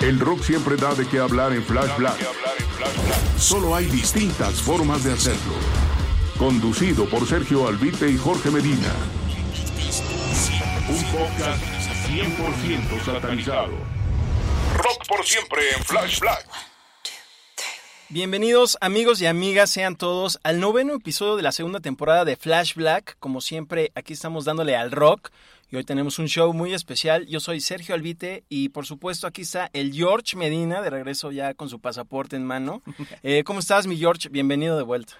El rock siempre da de qué hablar en Flash Black. Solo hay distintas formas de hacerlo. Conducido por Sergio Albite y Jorge Medina. Un podcast 100% satanizado. Rock por siempre en Flash Black. Bienvenidos amigos y amigas, sean todos al noveno episodio de la segunda temporada de Flash Black. Como siempre, aquí estamos dándole al rock y hoy tenemos un show muy especial. Yo soy Sergio Albite y por supuesto aquí está el George Medina, de regreso ya con su pasaporte en mano. Eh, ¿Cómo estás, mi George? Bienvenido de vuelta.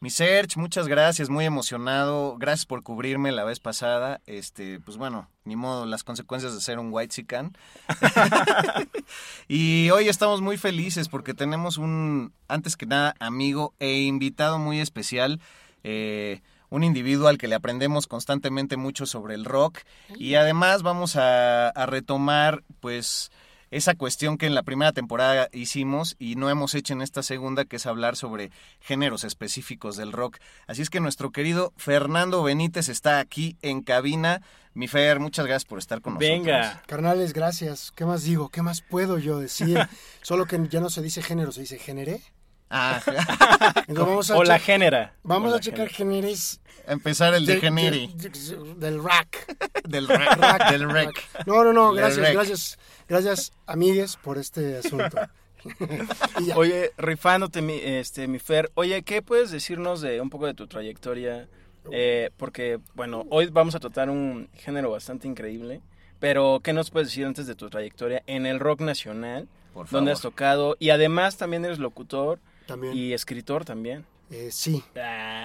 Mi Serge, muchas gracias, muy emocionado. Gracias por cubrirme la vez pasada. Este, pues bueno, ni modo, las consecuencias de ser un white sican. y hoy estamos muy felices porque tenemos un, antes que nada, amigo e invitado muy especial. Eh, un individuo al que le aprendemos constantemente mucho sobre el rock. Y además vamos a, a retomar, pues esa cuestión que en la primera temporada hicimos y no hemos hecho en esta segunda, que es hablar sobre géneros específicos del rock. Así es que nuestro querido Fernando Benítez está aquí en cabina. Mi Fer, muchas gracias por estar con nosotros. Venga. Carnales, gracias. ¿Qué más digo? ¿Qué más puedo yo decir? Solo que ya no se dice género, se dice génere. Ah, Entonces vamos a O la génera. Vamos O a checar géneres empezar el de de- Generi. de- de- del rack. Del rec. No, no, no, gracias, rec. gracias, gracias, amigues, por este asunto. Oye, rifándote, mi, este, mi Fer, oye, ¿qué puedes decirnos de un poco de tu trayectoria? Eh, porque, bueno, hoy vamos a tratar un género bastante increíble, pero ¿qué nos puedes decir antes de tu trayectoria en el rock nacional? Por favor. ¿Dónde has tocado? Y además también eres locutor También, y escritor también. eh, sí.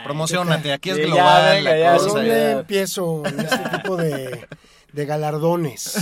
Promocionate, aquí es ya, global ya, ¿Por cosa. dónde ya. empiezo en este tipo de, de galardones?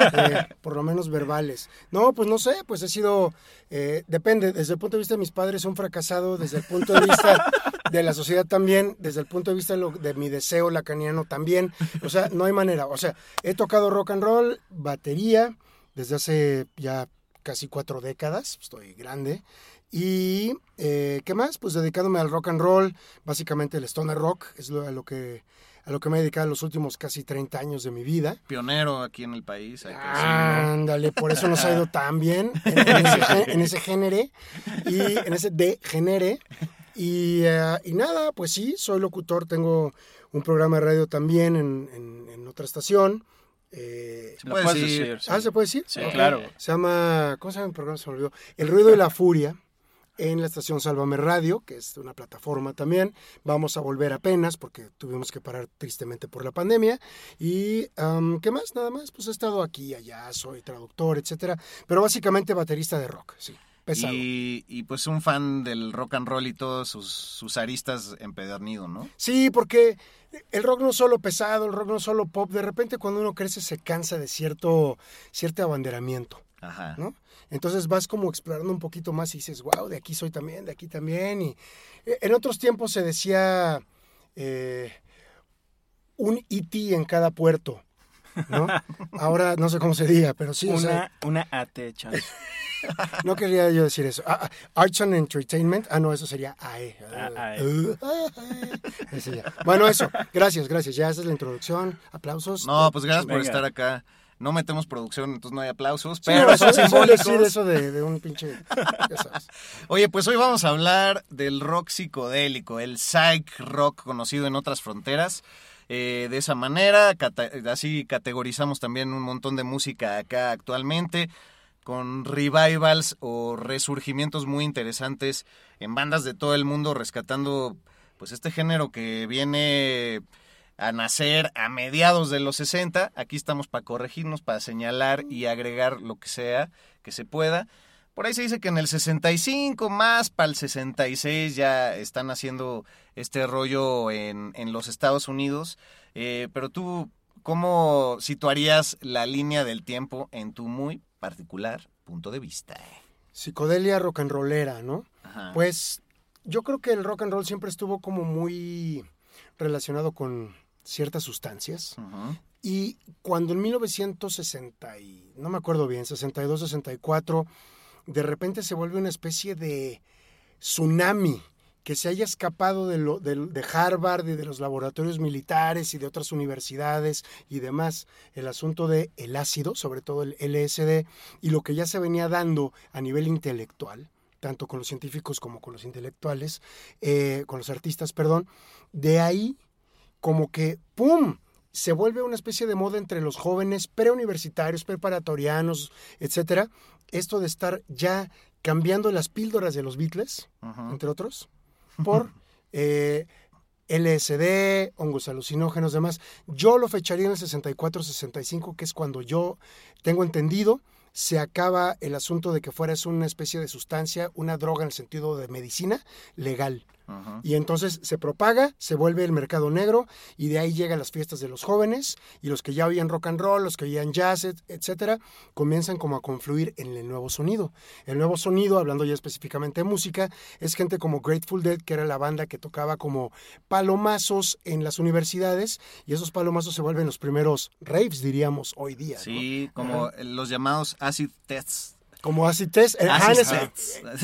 Eh, por lo menos verbales. No, pues no sé, pues he sido, eh, depende, desde el punto de vista de mis padres un fracasado, desde el punto de vista de la sociedad también, desde el punto de vista de, lo- de mi deseo lacaniano también. O sea, no hay manera. O sea, he tocado rock and roll, batería, desde hace ya casi cuatro décadas, estoy grande. Y, eh, ¿qué más? Pues dedicándome al rock and roll, básicamente el stoner rock, es lo- a lo que a lo que me he dedicado los últimos casi 30 años de mi vida. Pionero aquí en el país. hay Ah. Ándale, por eso nos ha ido tan bien en, en ese, en ese género y en ese de génere. Y, eh, y nada, pues sí, soy locutor, tengo un programa de radio también en, en- otra estación. Eh, Se ¿Lo puede puedes decir. decir? sí. Ah, ¿se puede decir? Sí, claro. Se llama, ¿cómo se llama el programa? Se me olvidó. El ruido y la furia en la estación Sálvame Radio, que es una plataforma también. Vamos a volver apenas porque tuvimos que parar tristemente por la pandemia. Y, am, ¿qué más? Nada más. Pues he estado aquí, allá, soy traductor, etcétera. Pero básicamente baterista de rock, sí. Pesado. Y, y pues un fan del rock and roll y todos sus, sus aristas empedernido, ¿no? Sí, porque el rock no es solo pesado, el rock no es solo pop. De repente cuando uno crece se cansa de cierto, cierto abanderamiento. Ajá. ¿no? Entonces vas como explorando un poquito más y dices, wow, de aquí soy también, de aquí también. Y eh, en otros tiempos se decía eh, un IT en cada puerto, ¿no? Ahora no sé cómo se diga, pero sí, o sea, Una, una AT, no quería yo decir eso. Ah, ah, Arts and Entertainment, ah, no, eso sería AE. Ah. Uh, ya. Bueno, eso, gracias, gracias. Ya esa es la introducción. Aplausos. No, pues gracias por estar acá. No metemos producción, entonces no hay aplausos, Sí, pero no, son eso- eso simbólicos. decir eso de, de un pinche. Ya sabes. Oye, pues hoy vamos a hablar del rock psicodélico, el psych rock conocido en otras fronteras. Eh, de esa manera, cata- así categorizamos también un montón de música acá actualmente, con revivals o resurgimientos muy interesantes en bandas de todo el mundo, rescatando pues este género que viene a nacer a mediados de los 60. Aquí estamos para corregirnos, para señalar y agregar lo que sea que se pueda. Por ahí se dice que en el 65 más para el 66 ya están haciendo este rollo en, en los Estados Unidos. Eh, pero tú, ¿cómo situarías la línea del tiempo en tu muy particular punto de vista? Psicodelia rock and rollera, ¿no? Ajá. Pues yo creo que el rock and roll siempre estuvo como muy relacionado con ciertas sustancias. Y cuando en 1960, y no me acuerdo bien, 62, 64, de repente se vuelve una especie de tsunami que se haya escapado de, lo- de- de Harvard y de los laboratorios militares y de otras universidades y demás, el asunto de el ácido, sobre todo el LSD, y lo que ya se venía dando a nivel intelectual, tanto con los científicos como con los intelectuales, eh, con los artistas, perdón, de ahí como que, ¡pum!, se vuelve una especie de moda entre los jóvenes preuniversitarios, preparatorianos, etcétera, esto de estar ya cambiando las píldoras de los Beatles, entre otros, por eh, LSD, hongos alucinógenos, demás. Yo lo fecharía en el 64-65, que es cuando yo tengo entendido, se acaba el asunto de que fuera es una especie de sustancia, una droga en el sentido de medicina legal. Y entonces se propaga, se vuelve el mercado negro y de ahí llegan las fiestas de los jóvenes y los que ya oían rock and roll, los que oían jazz, et- etcétera, comienzan como a confluir en el nuevo sonido. El nuevo sonido, hablando ya específicamente de música, es gente como Grateful Dead, que era la banda que tocaba como palomazos en las universidades y esos palomazos se vuelven los primeros raves, diríamos, hoy día. ¿no? Sí, como los llamados acid tests. Como acid test. eh, ah.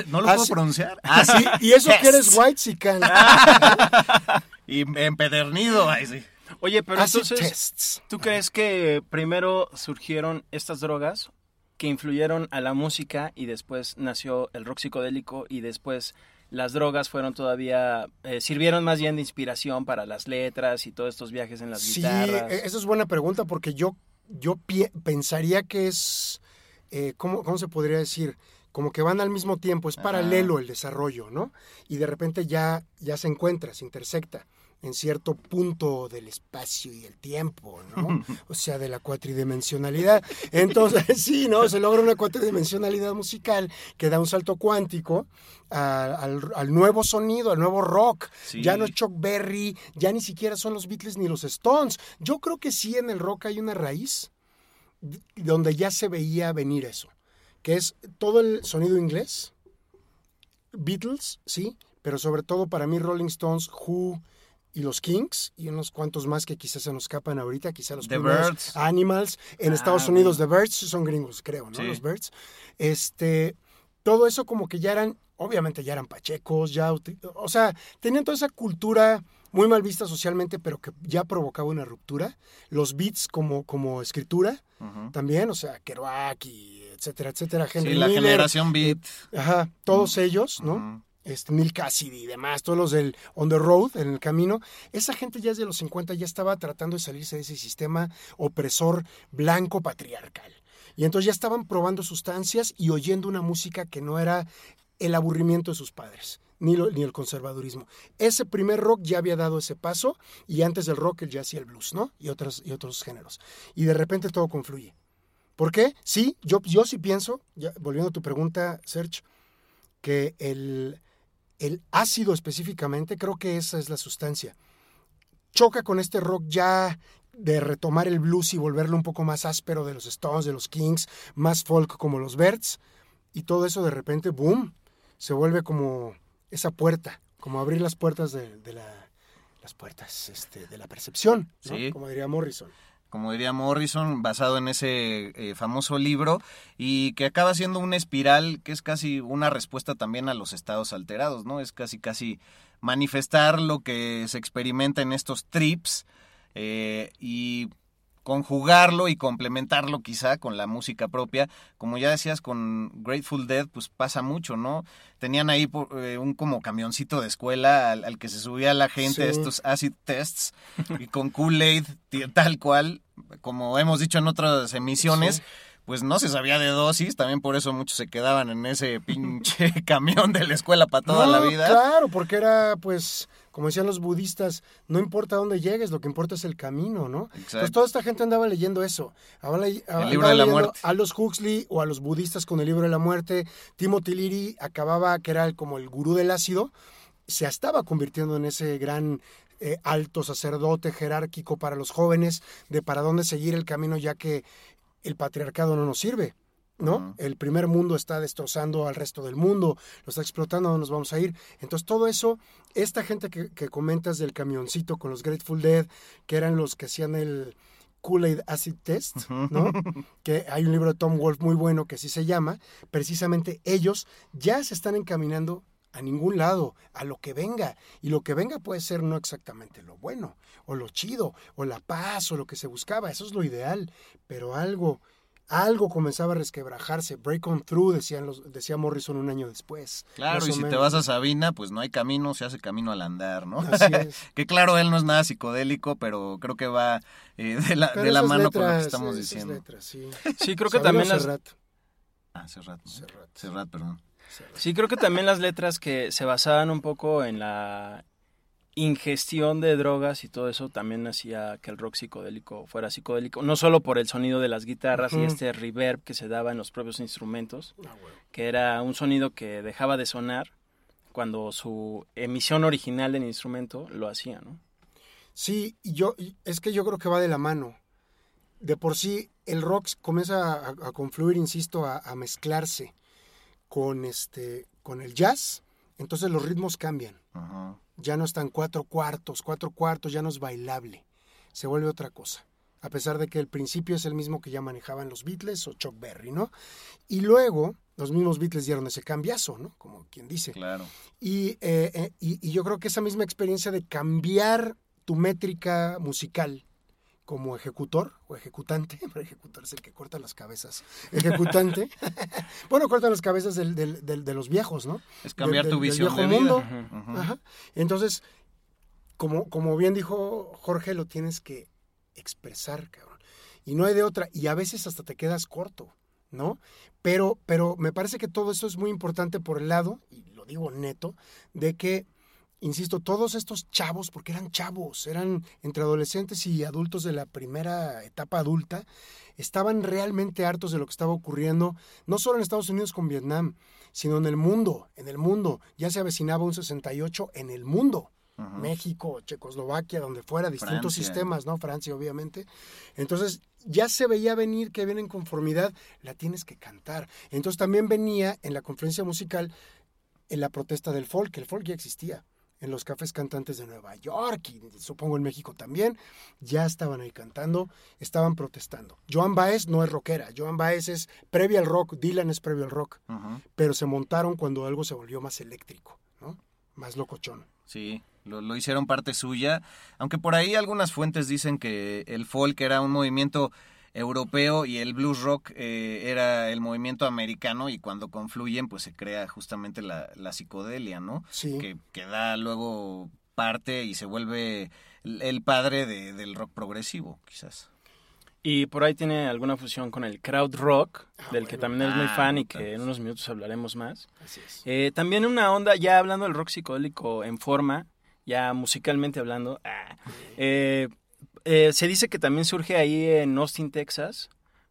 ¿No lo puedo pronunciar? Así, y eso que eres Tests. white chican. Y empedernido, ay, sí. Oye, pero Acid entonces, tests. ¿tú crees que primero surgieron estas drogas que influyeron a la música y después nació el rock psicodélico y después las drogas fueron todavía, eh, sirvieron más bien de inspiración para las letras y todos estos viajes en las Sí, guitarras? e- esa es buena pregunta porque yo, yo pensaría que es, eh, ¿cómo, cómo se podría decir? Como que van al mismo tiempo, es paralelo el desarrollo, ¿no? Y de repente ya, ya se encuentra, se intersecta en cierto punto del espacio y el tiempo, ¿no? O sea, de la cuatridimensionalidad. Entonces, sí, ¿no? Se logra una cuatridimensionalidad musical que da un salto cuántico a- al, al nuevo sonido, al nuevo rock. Sí. Ya no es Chuck Berry, ya ni siquiera son los Beatles ni los Stones. Yo creo que sí en el rock hay una raíz donde ya se veía venir eso, que es todo el sonido inglés, Beatles, sí, pero sobre todo para mí Rolling Stones, Who y los Kings y unos cuantos más que quizás se nos escapan ahorita, quizás los The primeros Byrds. Animals, en Ah, Estados Unidos The Birds son gringos, creo, ¿no? Sí. Los Birds. Este, todo eso como que ya eran, obviamente ya eran pachecos, ya, o sea, tenían toda esa cultura muy mal vista socialmente, pero que ya provocaba una ruptura. Los beats como, como escritura también, o sea, Kerouac y etcétera, etcétera. Henry Sí, la Miller, generación beat. Ajá, todos ellos, ¿no? Ujú. Este, Neil Cassidy y demás, todos los del On the Road, en el camino. Esa gente ya desde los 50 ya estaba tratando de salirse de ese sistema opresor blanco patriarcal. Y entonces ya estaban probando sustancias y oyendo una música que no era el aburrimiento de sus padres, ni, el conservadurismo. Ese primer rock ya había dado ese paso y antes del rock el jazz y el blues, ¿no? Y, otros y otros géneros. Y de repente todo confluye. ¿Por qué? Sí, yo, yo sí pienso, volviendo a tu pregunta, Serge, que el, el ácido específicamente, creo que esa es la sustancia. Choca con este rock ya de retomar el blues y volverlo un poco más áspero de los Stones, de los Kings, más folk como los Birds, y todo eso de repente, boom, se vuelve como esa puerta, como abrir las puertas de, de la, las puertas este, de la percepción, ¿no? Sí. como diría Morrison. como diría Morrison, basado en ese eh, famoso libro, y que acaba siendo una espiral que es casi una respuesta también a los estados alterados, ¿no? Es casi, casi manifestar lo que se experimenta en estos trips eh, y conjugarlo y complementarlo quizá con la música propia. Como ya decías, con Grateful Dead, pues pasa mucho, ¿no? Tenían ahí por- eh, un como camioncito de escuela al, al que se subía la gente a estos acid tests y con Kool-Aid tal cual, como hemos dicho en otras emisiones. Sí. Pues no se sabía de dosis, también por eso muchos se quedaban en ese pinche camión de la escuela para toda la vida. Claro, porque era, pues, como decían los budistas, no importa dónde llegues, lo que importa es el camino, ¿no? Entonces toda esta gente andaba leyendo eso. Le- andaba libro de la muerte. A los Huxley o a los budistas con el libro de la muerte. Timothy Leary acababa, que era el- como el gurú del ácido, se estaba convirtiendo en ese gran eh, alto sacerdote jerárquico para los jóvenes de para dónde seguir el camino ya que el patriarcado no nos sirve. ¿No? El primer mundo está destrozando al resto del mundo, lo está explotando, ¿a dónde nos vamos a ir? Entonces todo eso, esta gente que, que comentas del camioncito con los Grateful Dead, que eran los que hacían el Kool-Aid Acid Test, ¿no? que hay un libro de Tom Wolfe muy bueno que así se llama, precisamente ellos ya se están encaminando a ningún lado, a lo que venga. Y lo que venga puede ser no exactamente lo bueno, o lo chido, o la paz, o lo que se buscaba. Eso es lo ideal. Pero algo, algo comenzaba a resquebrajarse. Break on through, decían los, decía Morrison un año después. Claro, y si te vas a Sabina, pues no hay camino, se hace camino al andar, ¿no? Así es. que claro, él no es nada psicodélico, pero creo que va eh, de la, de mano con lo que estamos esas diciendo. letras, sí. Sí, creo que también las, Serrat, Ah, Serrat, ¿no? Serrat. Serrat, perdón. Sí, creo que también las letras que se basaban un poco en la ingestión de drogas y todo eso también hacía que el rock psicodélico fuera psicodélico, no solo por el sonido de las guitarras y este reverb que se daba en los propios instrumentos, Ah, bueno. que era un sonido que dejaba de sonar cuando su emisión original del instrumento lo hacía, ¿no? Sí, y yo, es que yo creo que va de la mano. De por sí, el rock comienza a, a confluir, insisto, a, a mezclarse con, este, con el jazz, entonces los ritmos cambian. Ajá. Ya no están cuatro cuartos, cuatro cuartos ya no es bailable, se vuelve otra cosa. A pesar de que el principio es el mismo que ya manejaban los Beatles o Chuck Berry, ¿no? Y luego los mismos Beatles dieron ese cambiazo, ¿no? Como quien dice. Claro. Y, eh, eh, y, y yo creo que esa misma experiencia de cambiar tu métrica musical como ejecutor o ejecutante, pero ejecutor es el que corta las cabezas, ejecutante, bueno, corta las cabezas del- del- del- de los viejos, ¿no? Es cambiar Del- tu del- del visión viejo de vida. mundo. Ajá. Entonces, como, como bien dijo Jorge, lo tienes que expresar, cabrón. Y no hay de otra. Y a veces hasta te quedas corto, ¿no? Pero, pero me parece que todo eso es muy importante por el lado, y lo digo neto, de que, insisto, todos estos chavos, porque eran chavos, eran entre adolescentes y adultos de la primera etapa adulta, estaban realmente hartos de lo que estaba ocurriendo, no solo en Estados Unidos con Vietnam, sino en el mundo, en el mundo. Ya se avecinaba un 68 en el mundo. México, Checoslovaquia, donde fuera, distintos Francia. sistemas, ¿no? Francia, obviamente. Entonces, ya se veía venir que viene en conformidad, la tienes que cantar. Entonces, también venía en la conferencia musical en la protesta del folk, el folk ya existía. En los cafés cantantes de Nueva York y supongo en México también, ya estaban ahí cantando, estaban protestando. Joan Baez no es rockera, Joan Baez es previo al rock, Dylan es previo al rock, pero se montaron cuando algo se volvió más eléctrico, ¿no? Más locochón. Sí, lo, lo hicieron parte suya, aunque por ahí algunas fuentes dicen que el folk era un movimiento europeo y el blues rock eh, era el movimiento americano y cuando confluyen pues se crea justamente la, la psicodelia, ¿no? Sí. Que, que da luego parte y se vuelve el el padre de- del rock progresivo, quizás. Y por ahí tiene alguna fusión con el crowd rock, Ah, del que también es muy Ah, fan y que en unos minutos hablaremos más. Así es. Eh, también una onda, ya hablando del rock psicodélico en forma, ya musicalmente hablando, ah, eh, eh, se dice que también surge ahí en Austin, Texas,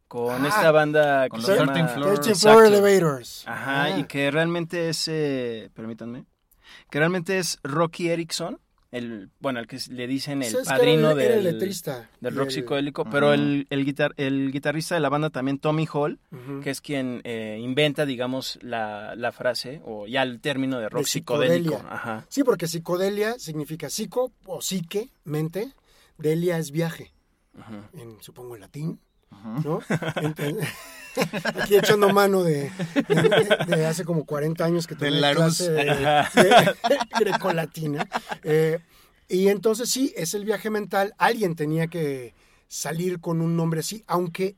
con Ah, esta banda con que los se llama... 13 Floor. 13 Exacto. Floor Elevators. Ajá, Ah. y que realmente es, eh, permítanme, que realmente es Rocky Erickson, el, bueno, al que le dicen el padrino era el- del, letrista. del rock el- psicodélico, pero el, el, guitar, el guitarrista de la banda también, Tommy Hall, que es quien eh, inventa, digamos, la, la frase o ya el término de rock De psicodélico. Ajá. Sí, porque psicodelia significa psico o psique, mente. Delia es viaje, Ajá. en, supongo en latín. ¿no? Aquí echando mano de, de- de hace como 40 años que De tomé Larousse. clase de, de grecolatina. Eh, y entonces sí, es el viaje mental. Alguien tenía que salir con un nombre así, aunque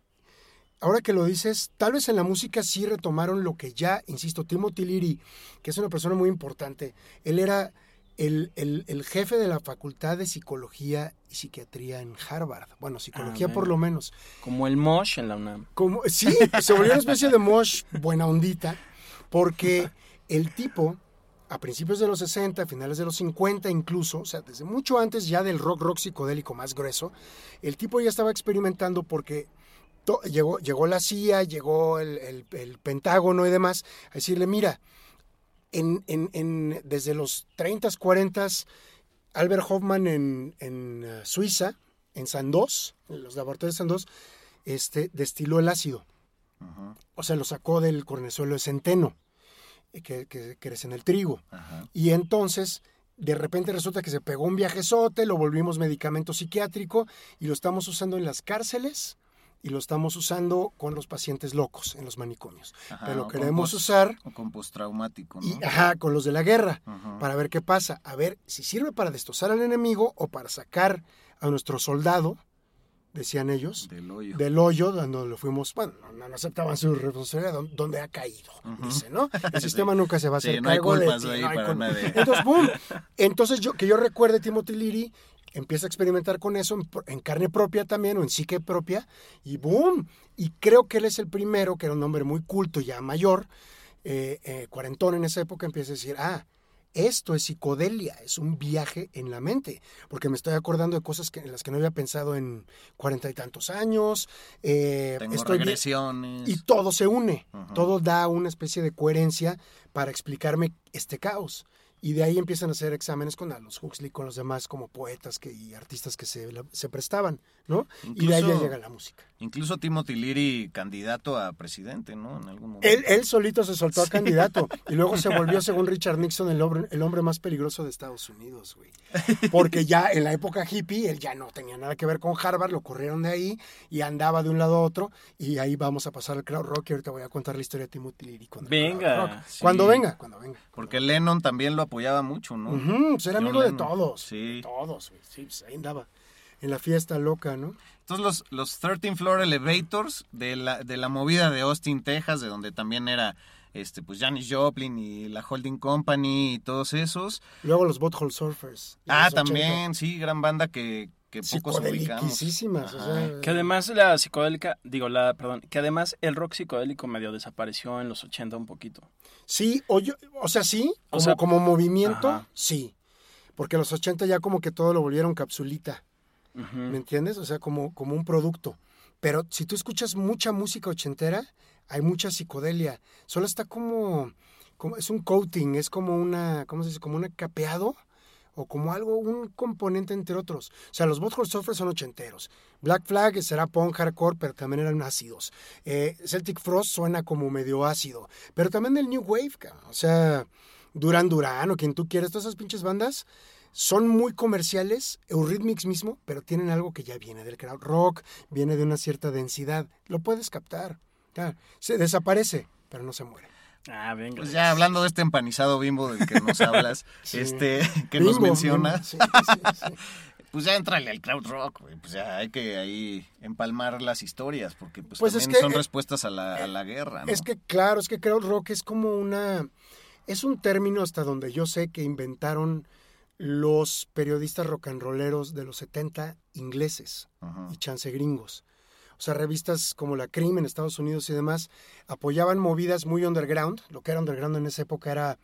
ahora que lo dices, tal vez en la música sí retomaron lo que ya, insisto, Timothy Leary, que es una persona muy importante, él era el, el- el jefe de la Facultad de Psicología y Psiquiatría en Harvard. Bueno, psicología Ah, por lo menos. Como el Mosh en la UNAM. Como, sí, se volvió una especie de mosh buena ondita, porque el tipo, a principios de los 60, a finales de los 50 incluso, o sea, desde mucho antes ya del rock rock psicodélico más grueso, el tipo ya estaba experimentando porque to- llegó, llegó la CIA, llegó el, el- el Pentágono y demás, a decirle, mira, en, en- en- desde los 30, 40, Albert Hoffman en, en uh, Suiza, en Sandoz, en los laboratorios de Sandoz, este, destiló el ácido. O sea, lo sacó del cornezuelo de centeno, eh, que, que crece en el trigo. Y entonces, de repente resulta que se pegó un viajezote, lo volvimos medicamento psiquiátrico y lo estamos usando en las cárceles y lo estamos usando con los pacientes locos en los manicomios. Ajá, Pero lo queremos post- usar O con postraumático, ¿no? y, ajá, con los de la guerra para ver qué pasa. A ver si sirve para destrozar al enemigo o para sacar a nuestro soldado, decían ellos, Del hoyo. del hoyo donde lo fuimos, bueno, no, no aceptaban su responsabilidad, don- donde ha caído, dice, ¿no? El sistema nunca se va a Sí, hacer no hay cargo de culpas ti, ahí no para nadie. Entonces, boom. Entonces, yo, que yo recuerde, Timothy Leary empieza a experimentar con eso en, carne propia también o en psique propia y boom. Y creo que él es el primero, que era un hombre muy culto, ya mayor, eh, eh, cuarentón en esa época, empieza a decir, ah, esto es psicodelia, es un viaje en la mente, porque me estoy acordando de cosas que, en las que no había pensado en cuarenta y tantos años. eh, Tengo estoy regresiones. y todo se une, todo da una especie de coherencia para explicarme este caos. Y de ahí empiezan a hacer exámenes con Aldous Huxley, con los demás como poetas que, y artistas que se, se prestaban, ¿no? y de ahí ya llega la música. Incluso Timothy Leary, candidato a presidente, ¿no? En algún momento. Él, él solito se soltó a candidato y luego se volvió, según Richard Nixon, el hombre, el hombre más peligroso de Estados Unidos, güey. Porque ya en la época hippie, él ya no tenía nada que ver con Harvard, lo corrieron de ahí y andaba de un lado a otro. Y ahí vamos a pasar al crowd rock y ahorita voy a contar la historia de Timothy Leary. con el Venga, sí. Cuando venga, cuando venga. Porque Lennon también lo apoyaba mucho, ¿no? Pues era John amigo de todos. Sí. de todos, güey. Sí, pues ahí andaba. En la fiesta loca, ¿no? Entonces los, los 13 Floor Elevators de la, de la movida de Austin, Texas, de donde también era este pues Janis Joplin y la Holding Company y todos esos. Luego los Butthole Surfers. Ah, los 80. también, sí, gran banda que, que pocos ubicamos. O sea, Que además la psicodélica, digo, la, perdón, que además el rock psicodélico medio desapareció en los 80 un poquito. Sí, o, yo- o sea, sí, O como, sea, como movimiento, ajá. sí. Porque los 80 ya como que todo lo volvieron capsulita, ¿me entiendes? O sea, como, como un producto. Pero si tú escuchas mucha música ochentera, hay mucha psicodelia. Solo está como, como es un coating, es como una, ¿cómo se dice? Como un capeado o como algo, un componente entre otros. O sea, los Butthole Surfers son ochenteros. Black Flag será punk hardcore, pero también eran ácidos. Eh, Celtic Frost suena como medio ácido. Pero también el New Wave. O sea, Duran Duran o quien tú quieras, todas esas pinches bandas son muy comerciales, Eurythmics mismo, pero tienen algo que ya viene del crowd rock, viene de una cierta densidad. Lo puedes captar. Ya, se desaparece, pero no se muere. Ah, venga. Pues ya hablando de este empanizado bimbo del que nos hablas, Sí. este, que nos mencionas, bimbo, sí, sí, sí. pues ya entrale al crowd rock, güey. Pues ya hay que ahí empalmar las historias, porque pues, Pues es también que, son eh, respuestas a la, a la guerra, ¿no? Es que claro, es que crowd rock es como una es un término hasta donde yo sé que inventaron los periodistas rock and rolleros de los 70 ingleses Ajá. y chance gringos. O sea, revistas como la Cream en Estados Unidos y demás apoyaban movidas muy underground. Lo que era underground en esa época era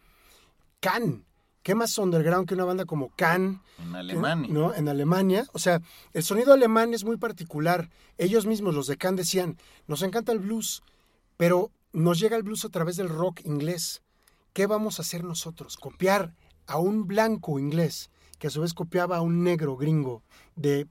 Can. ¿Qué más underground que una banda como Can? En Alemania. ¿no? En Alemania. O sea, el sonido alemán es muy particular. Ellos mismos, los de Can, decían, nos encanta el blues, pero nos llega el blues a través del rock inglés. ¿Qué vamos a hacer nosotros? Copiar a un blanco inglés, que a su vez copiaba a un negro gringo de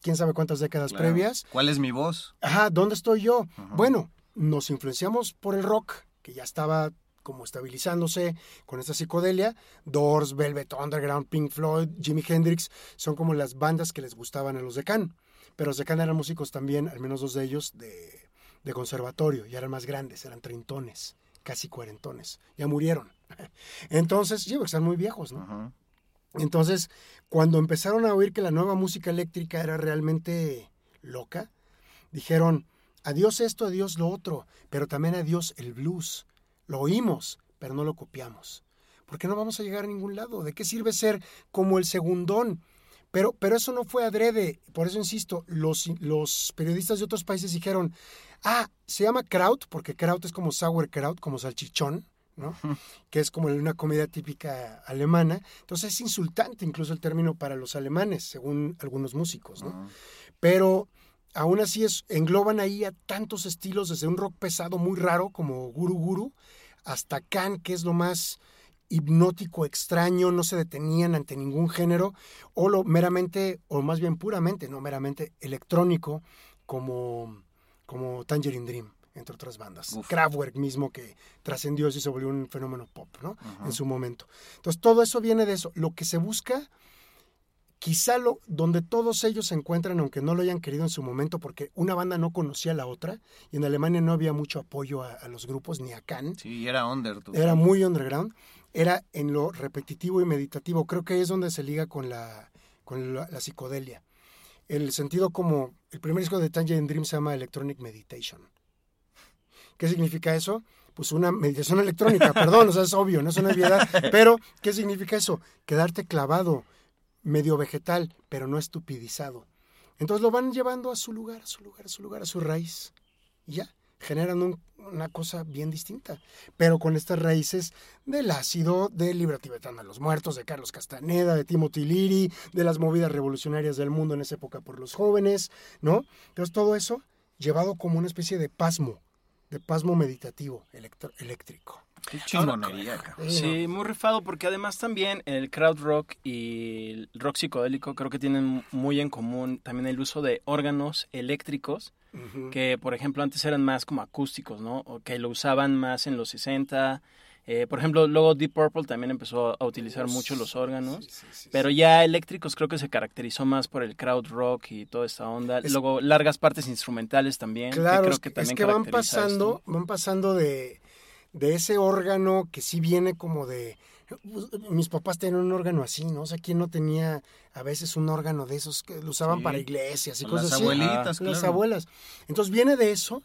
quién sabe cuántas décadas Claro. previas. ¿Cuál es mi voz? Ajá, ¿dónde estoy yo? Bueno, nos influenciamos por el rock, que ya estaba como estabilizándose con esta psicodelia. Doors, Velvet Underground, Pink Floyd, Jimi Hendrix, son como las bandas que les gustaban a los de Can. Pero los de Can eran músicos también, al menos dos de ellos, de, de conservatorio, ya eran más grandes, eran treintones, casi cuarentones, ya murieron. Entonces, sí, porque están muy viejos, ¿no? Ajá. Entonces, cuando empezaron a oír que la nueva música eléctrica era realmente loca, dijeron, adiós esto, adiós lo otro, pero también adiós el blues. Lo oímos, pero no lo copiamos. Porque no vamos a llegar a ningún lado. ¿De qué sirve ser como el segundón? Pero, pero eso no fue adrede. Por eso insisto, los, los periodistas de otros países dijeron, ah, se llama kraut, porque kraut es como sauerkraut, como salchichón, ¿no? que es como una comida típica alemana. Entonces es insultante incluso el término para los alemanes, según algunos músicos, ¿no? Pero aún así es, engloban ahí a tantos estilos, desde un rock pesado muy raro como Guru Guru, hasta Can, que es lo más hipnótico extraño, no se detenían ante ningún género, o lo meramente, o más bien puramente, no meramente electrónico, como, como Tangerine Dream, entre otras bandas. Uf. Kraftwerk mismo que trascendió y se volvió un fenómeno pop, ¿no? En su momento. Entonces, todo eso viene de eso. Lo que se busca, quizá lo, donde todos ellos se encuentran, aunque no lo hayan querido en su momento, porque una banda no conocía a la otra, y en Alemania no había mucho apoyo a, a los grupos, ni a Cannes Sí, era under. tú. era muy underground, era en lo repetitivo y meditativo. Creo que es donde se liga con la, con la, la psicodelia. El sentido como, el primer disco de Tangerine Dream se llama Electronic Meditation. ¿Qué significa eso? Pues una meditación electrónica, perdón, o sea, es obvio, no es una obviedad, pero ¿qué significa eso? Quedarte clavado, medio vegetal, pero no estupidizado. Entonces lo van llevando a su lugar, a su lugar, a su lugar, a su raíz. Y ya, generan un- una cosa bien distinta. Pero con estas raíces del ácido, del libro tibetano de los muertos, de Carlos Castaneda, de Timothy Leary, de las movidas revolucionarias del mundo en esa época por los jóvenes, ¿no? Entonces todo eso llevado como una especie de pasmo, de pasmo meditativo electro- eléctrico. Qué chingonería, cabrón. Sí, muy rifado porque además también el crowd rock y el rock psicodélico creo que tienen muy en común también el uso de órganos eléctricos que por ejemplo antes eran más como acústicos, ¿no? O que lo usaban más en los 60. Eh, por ejemplo, luego Deep Purple también empezó a utilizar mucho los órganos. Sí, sí, sí, Pero ya eléctricos creo que se caracterizó más por el crowd rock y toda esta onda. Es- Luego largas partes instrumentales también. que Claro, creo es que, que, es también que van pasando, esto. van pasando de, de ese órgano que sí viene como de... Mis papás tenían un órgano así, ¿no? O sea, ¿quién no tenía a veces un órgano de esos que lo usaban Sí. para iglesias y Las cosas así? abuelitas, Las claro. abuelas. Entonces viene de eso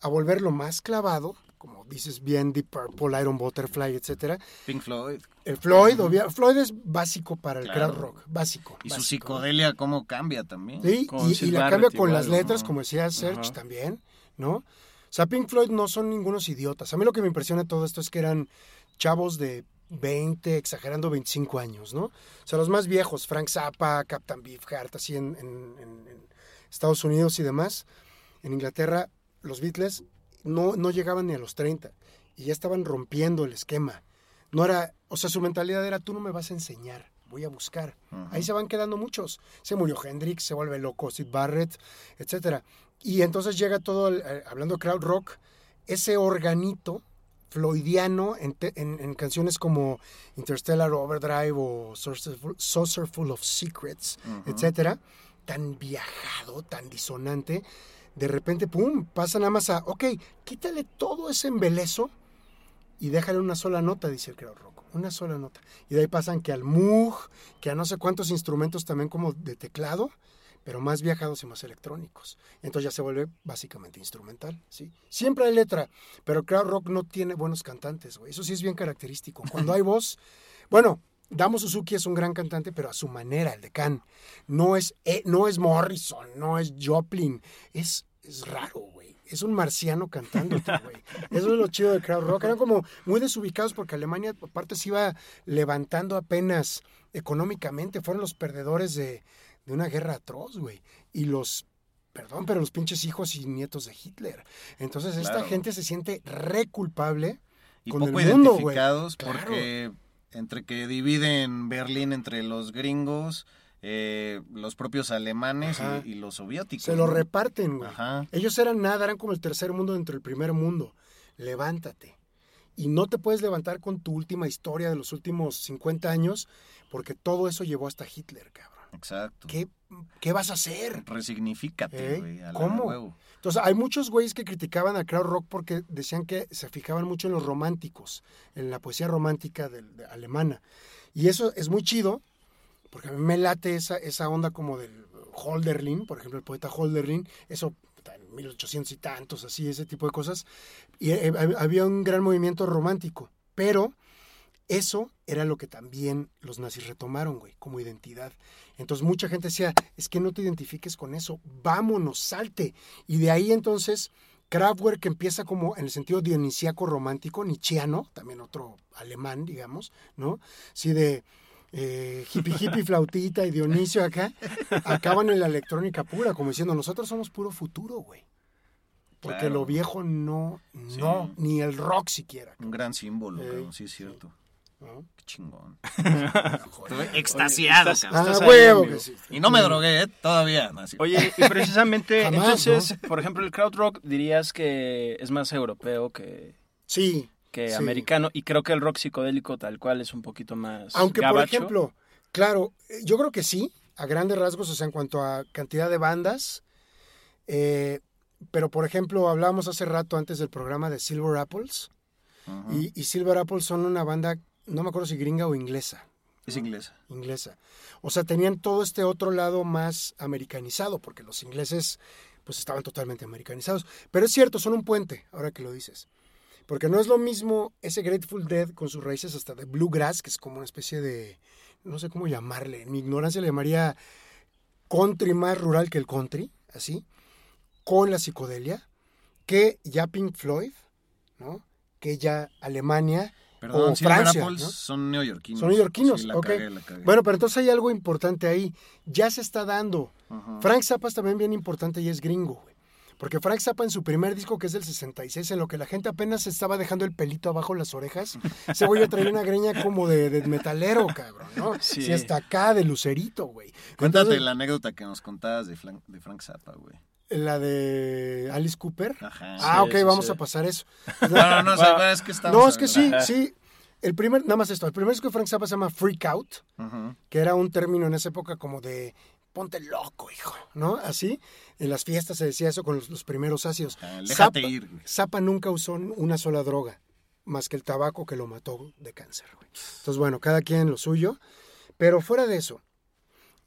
a volverlo más clavado, como dices bien, Deep Purple, Iron Butterfly, etcétera. Pink Floyd. El Floyd, obvia- Floyd es básico para el Claro. crowd rock, básico. Y su psicodelia, cómo cambia también. Sí, Con y, la cambia con igual, las letras, ¿no? como decía Serge también, ¿no? O sea, Pink Floyd no son ningunos idiotas. A mí lo que me impresiona de todo esto es que eran chavos de 20, exagerando 25 años, ¿no? O sea, los más viejos, Frank Zappa, Captain Beefheart, así en, en- en- en Estados Unidos y demás. En Inglaterra, los Beatles no, no llegaban ni a los 30 y ya estaban rompiendo el esquema. No era, o sea, su mentalidad era, tú no me vas a enseñar, voy a buscar. Ahí se van quedando muchos. Se murió Hendrix, se vuelve loco Sid Barrett, etcétera. Y entonces llega todo, el- eh, hablando de crowd rock, ese organito floydiano en, te- en- en canciones como Interstellar Overdrive o Saucerful, Saucerful of Secrets, etcétera, tan viajado, tan disonante, de repente, pum, pasa nada más a, ok, quítale todo ese embelezo y déjale una sola nota, dice el crowd rock, una sola nota. Y de ahí pasan que al Moog, que a no sé cuántos instrumentos también como de teclado, pero más viajados y más electrónicos. Entonces ya se vuelve básicamente instrumental, ¿sí? Siempre hay letra, pero el crowd rock no tiene buenos cantantes, güey. Eso sí es bien característico. Cuando hay voz, bueno, Damo Suzuki es un gran cantante, pero a su manera, el de Can. No es, eh, no es Morrison, no es Joplin, es, es raro, güey. Es un marciano cantando, güey. Eso es lo chido del crowd rock. Eran como muy desubicados porque Alemania, aparte, se iba levantando apenas económicamente. Fueron los perdedores de, de una guerra atroz, güey. Y los, perdón, pero los pinches hijos y nietos de Hitler. Entonces, esta Claro. gente se siente re culpable Y con poco el mundo, güey. identificados Claro. porque entre que dividen Berlín entre los gringos, eh, los propios alemanes y, y los soviéticos. Se lo ¿no? reparten, güey. Ajá. Ellos eran nada, eran como el tercer mundo dentro del primer mundo. Levántate. Y no te puedes levantar con tu última historia de los últimos 50 años, porque todo eso llevó hasta Hitler, cabrón. Exacto. ¿Qué, qué vas a hacer? Resignificate, ¿Eh? güey. la ¿Cómo? Entonces, hay muchos güeyes que criticaban a crowd rock porque decían que se fijaban mucho en los románticos, en la poesía romántica del- de- alemana. Y eso es muy chido, porque a mí me late esa, esa onda como del Holderlin, por ejemplo, el poeta Holderlin, eso puta, en 1800 y tantos, así, ese tipo de cosas. Y eh, hab- había un gran movimiento romántico, pero eso era lo que también los nazis retomaron, güey, como identidad. Entonces mucha gente decía, es que no te identifiques con eso, vámonos, salte. Y de ahí entonces Kraftwerk empieza como en el sentido dionisíaco romántico, nietzscheano, también otro alemán, digamos, ¿no? Sí, de eh, hippie hippie flautita y Dionisio acá, acaban en la electrónica pura, como diciendo, nosotros somos puro futuro, güey. Porque Claro. lo viejo no, no, Sí. ni el rock siquiera. Un gran símbolo, Eh, cabrón, sí es cierto. Qué chingón. Extasiado, estás- cabrón. Ah, ahí, huevo amigo. que sí. Y no me drogué, ¿eh? Todavía. no, así. Oye, y precisamente, Jamás, entonces, por ejemplo, el crowd rock dirías que es más europeo que, Sí. que Sí. americano y creo que el rock psicodélico tal cual es un poquito más Aunque, por ejemplo, claro, eh, yo creo que sí, a grandes rasgos, o sea, en cuanto a cantidad de bandas. eh, pero, por ejemplo, hablábamos hace rato antes del programa de Silver Apples. Y Silver Apples son una banda, no me acuerdo si gringa o inglesa. Es inglesa. inglesa. O sea, tenían todo este otro lado más americanizado, porque los ingleses pues estaban totalmente americanizados. Pero es cierto, son un puente, ahora que lo dices. Porque no es lo mismo ese Grateful Dead con sus raíces hasta de bluegrass, que es como una especie de, no sé cómo llamarle, en mi ignorancia le llamaría country más rural que el country, así, con la psicodelia, que ya Pink Floyd, ¿no? Que ya Alemania, Perdón, o Francia, Apples ¿no? son neoyorquinos. Son neoyorquinos, Sí, la cagué, la cagué. Bueno, pero entonces hay algo importante ahí. Ya se está dando. Frank Zappa es también bien importante y es gringo, güey. Porque Frank Zappa en su primer disco, que es del 66, en lo que la gente apenas se estaba dejando el pelito abajo las orejas, ese güey traía una greña como de, de metalero, cabrón, ¿no? Sí. Sí. hasta acá, de lucerito, güey. Cuéntate Entonces, la anécdota que nos contabas de Frank Zappa, güey. La de Alice Cooper. Ajá. Ah, Sí, ok, sí, vamos sí. a pasar eso. No, no, no, es que estamos No, es que sí, sí. El primer, nada más esto, el primer disco de Frank Zappa se llama Freak Out. Que era un término en esa época como de ponte loco, hijo, ¿no? Así, en las fiestas se decía eso con los, los primeros ácidos. Ah, déjate Zappa- ir. Zappa nunca usó una sola droga, más que el tabaco que lo mató de cáncer, güey. Entonces, bueno, cada quien lo suyo. Pero fuera de eso,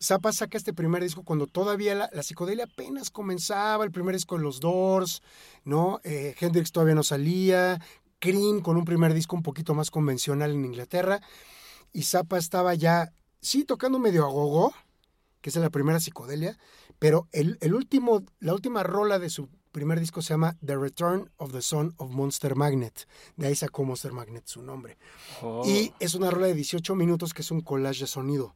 Zappa saca este primer disco cuando todavía la, la psicodelia apenas comenzaba, el primer disco de los Doors, ¿no? Eh, Hendrix todavía no salía, Cream con un primer disco un poquito más convencional en Inglaterra, y Zappa estaba ya, sí, tocando medio agogó, que es la primera psicodelia, pero el, el último, la última rola de su primer disco se llama The Return of the Son of Monster Magnet. De ahí sacó Monster Magnet su nombre. Oh. Y es una rola de 18 minutos que es un collage de sonido.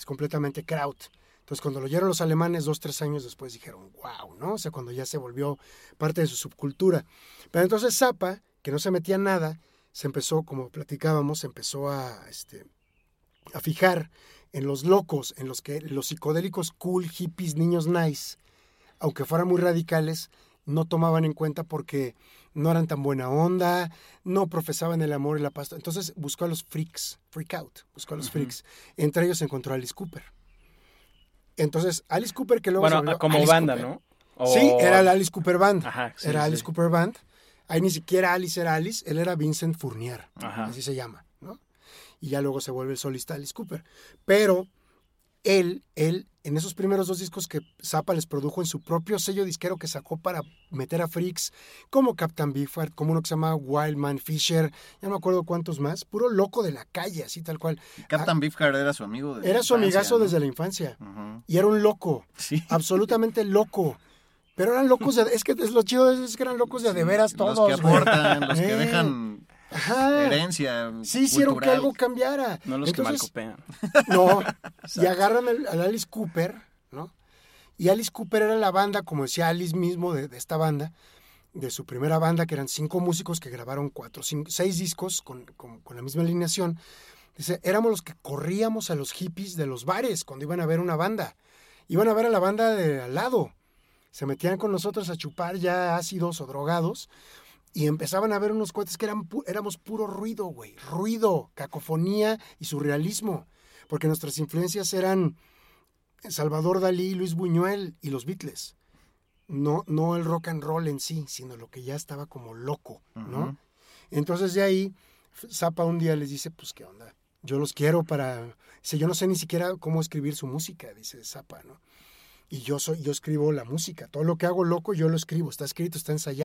Es completamente kraut. Entonces, cuando lo oyeron los alemanes, dos, tres años después dijeron, wow, ¿no? O sea, cuando ya se volvió parte de su subcultura. Pero entonces Zappa, que no se metía en nada, se empezó, como platicábamos, se empezó a, este, a fijar en los locos, en los que los psicodélicos cool, hippies, niños nice, aunque fueran muy radicales, no tomaban en cuenta porque no eran tan buena onda, no profesaban el amor y la paz. Entonces buscó a los freaks, freak out, buscó a los freaks. Entre ellos encontró a Alice Cooper. Entonces, Alice Cooper que luego se bueno, volvió como Alice banda, Cooper. ¿no? O- Sí, era la Alice Cooper Band. Ajá, sí, era sí. Alice Cooper Band. Ahí ni siquiera Alice era Alice, él era Vincent Fournier. Ajá. Así se llama, ¿no? Y ya luego se vuelve el solista Alice Cooper. Pero él, él, en esos primeros dos discos que Zappa les produjo en su propio sello disquero que sacó para meter a freaks, como Captain Beefheart, como uno que se llama Wildman Fisher, ya no me acuerdo cuántos más, puro loco de la calle, así tal cual. Captain Beefheart era su amigo. de Ah, Era su infancia, amigazo ¿no? desde la infancia. Y era un loco, Sí. absolutamente loco. Pero eran locos de, es que es lo chido es que eran locos de, de veras todos. Los que güey. aportan, los que dejan Ajá. herencia. Sí hicieron que algo cambiara. No los Entonces, que malcopean. No, y agarran al, al Alice Cooper, ¿no? Y Alice Cooper era la banda, como decía Alice mismo de, de esta banda, de su primera banda, que eran cinco músicos que grabaron cuatro, cinco, seis discos con, con- con la misma alineación. Dice, éramos los que corríamos a los hippies de los bares cuando iban a ver una banda. Iban a ver a la banda de al lado. Se metían con nosotros a chupar ya ácidos o drogados y empezaban a ver unos cohetes que eran pu- éramos puro ruido, güey. Ruido, cacofonía y surrealismo. Porque nuestras influencias eran Salvador Dalí, Luis Buñuel y los Beatles. No, no el rock and roll en sí, sino lo que ya estaba como loco, ¿no? Entonces de ahí, Zappa un día les dice, pues qué onda, yo los quiero para... Dice, yo no sé ni siquiera cómo escribir su música, dice Zappa, ¿no? Y yo soy, yo escribo la música, todo lo que hago loco yo lo escribo, está escrito, está ensayado.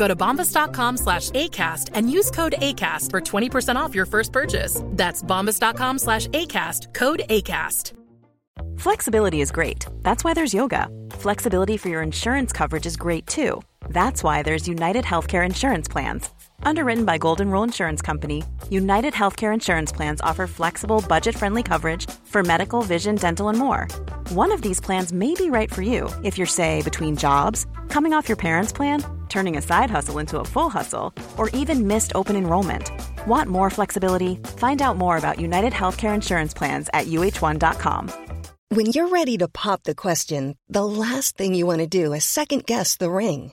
Go to bombas.com slash ACAST and use code ACAST for 20% off your first purchase. That's bombas.com slash ACAST, code ACAST. Flexibility is great. That's why there's yoga. Flexibility for your insurance coverage is great too. That's why there's United Healthcare Insurance Plans. Underwritten by Golden Rule Insurance Company, United Healthcare Insurance Plans offer flexible, budget friendly coverage for medical, vision, dental, and more. One of these plans may be right for you if you're, say, between jobs, coming off your parents' plan, turning a side hustle into a full hustle, or even missed open enrollment. Want more flexibility? Find out more about United Healthcare Insurance Plans at uh1.com. When you're ready to pop the question, the last thing you want to do is second guess the ring.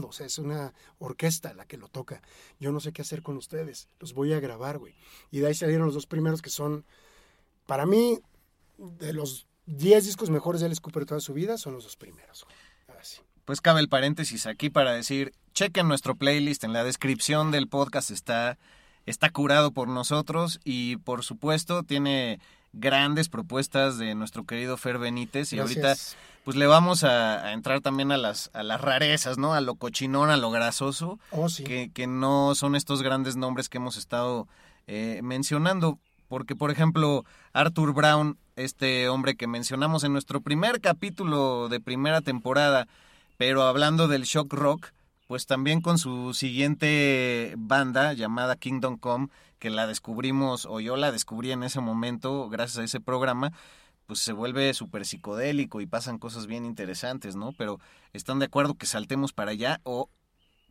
O sea, es una orquesta la que lo toca. Yo no sé qué hacer con ustedes. Los voy a grabar, güey. Y de ahí salieron los dos primeros que son, para mí, de los 10 discos mejores de Alice Cooper toda su vida, son los dos primeros. Así. Pues cabe el paréntesis aquí para decir, chequen nuestro playlist, en la descripción del podcast está, está curado por nosotros y por supuesto tiene grandes propuestas de nuestro querido Fer Benítez y ahorita. Pues le vamos a, a entrar también a las, a las rarezas, ¿no? A lo cochinón, a lo grasoso, Oh, sí. que, que no son estos grandes nombres que hemos estado eh, mencionando. Porque, por ejemplo, Arthur Brown, este hombre que mencionamos en nuestro primer capítulo de primera temporada, pero hablando del shock rock, pues también con su siguiente banda llamada Kingdom Come, que la descubrimos, o yo la descubrí en ese momento, gracias a ese programa, pues se vuelve súper psicodélico y pasan cosas bien interesantes, ¿no? Pero ¿están de acuerdo que saltemos para allá o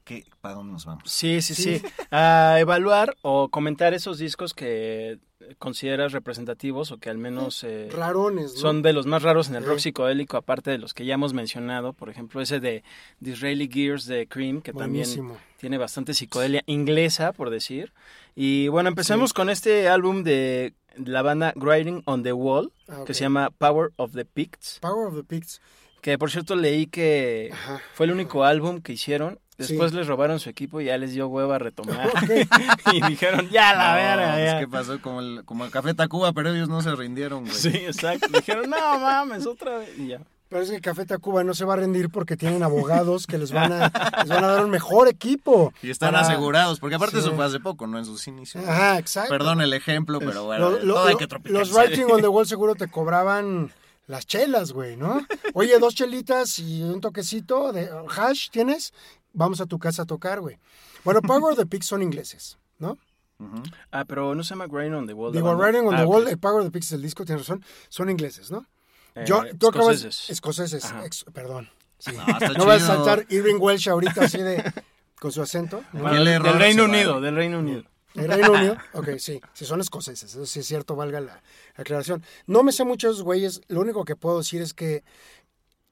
que para dónde nos vamos? Sí, sí, sí. A evaluar o comentar esos discos que consideras representativos o que al menos eh, Rarones, ¿no? son de los más raros en el rock psicodélico, aparte de los que ya hemos mencionado. Por ejemplo, ese de Disraeli Gears de Cream, que Buenísimo. también tiene bastante psicodelia inglesa, por decir. Y bueno, empecemos con este álbum de la banda Writing on the Wall, Ah, ok. que se llama Power of the Picts. Power of the Pigs. Que por cierto leí que Ajá. fue el único álbum que hicieron. Después Sí. les robaron su equipo y ya les dio hueva a retomar. Y dijeron, ya la No, verga, es ya". que pasó como el, como el Café Tacuba, pero ellos no se rindieron, güey. Sí, exacto. Dijeron, no mames, otra vez. Y ya. Pero es que Café Tacuba no se va a rendir porque tienen abogados que les van a, les van a dar un mejor equipo. Y están para- asegurados, porque aparte Sí. eso fue hace poco, ¿no? En sus inicios. Ajá, exacto. Perdón el ejemplo, pero bueno, Lo- lo- todo hay que los. Writing on the Wall seguro te cobraban las chelas, güey, ¿no? Oye, dos chelitas y un toquecito de hash, ¿tienes? Vamos a tu casa a tocar, güey. Bueno, Power of the Pigs son ingleses, ¿no? Ah, pero no se llama Grind on the Wall. Digo? Writing on Ah, the ok. Wall, el Power of the Pigs el disco, tienes razón, son ingleses, ¿no? Eh, Yo, tú acabas- escoceses. Escoceses, Ajá. ex- perdón. Sí. No, No vas a saltar Irving Welsh ahorita así de, con su acento. ¿no? Bueno, del error Reino se Unido, vale. del Reino Unido. El Reino Unido, ok, sí, sí son escoceses, eso sí es cierto, valga la aclaración. No me sé mucho de esos güeyes, lo único que puedo decir es que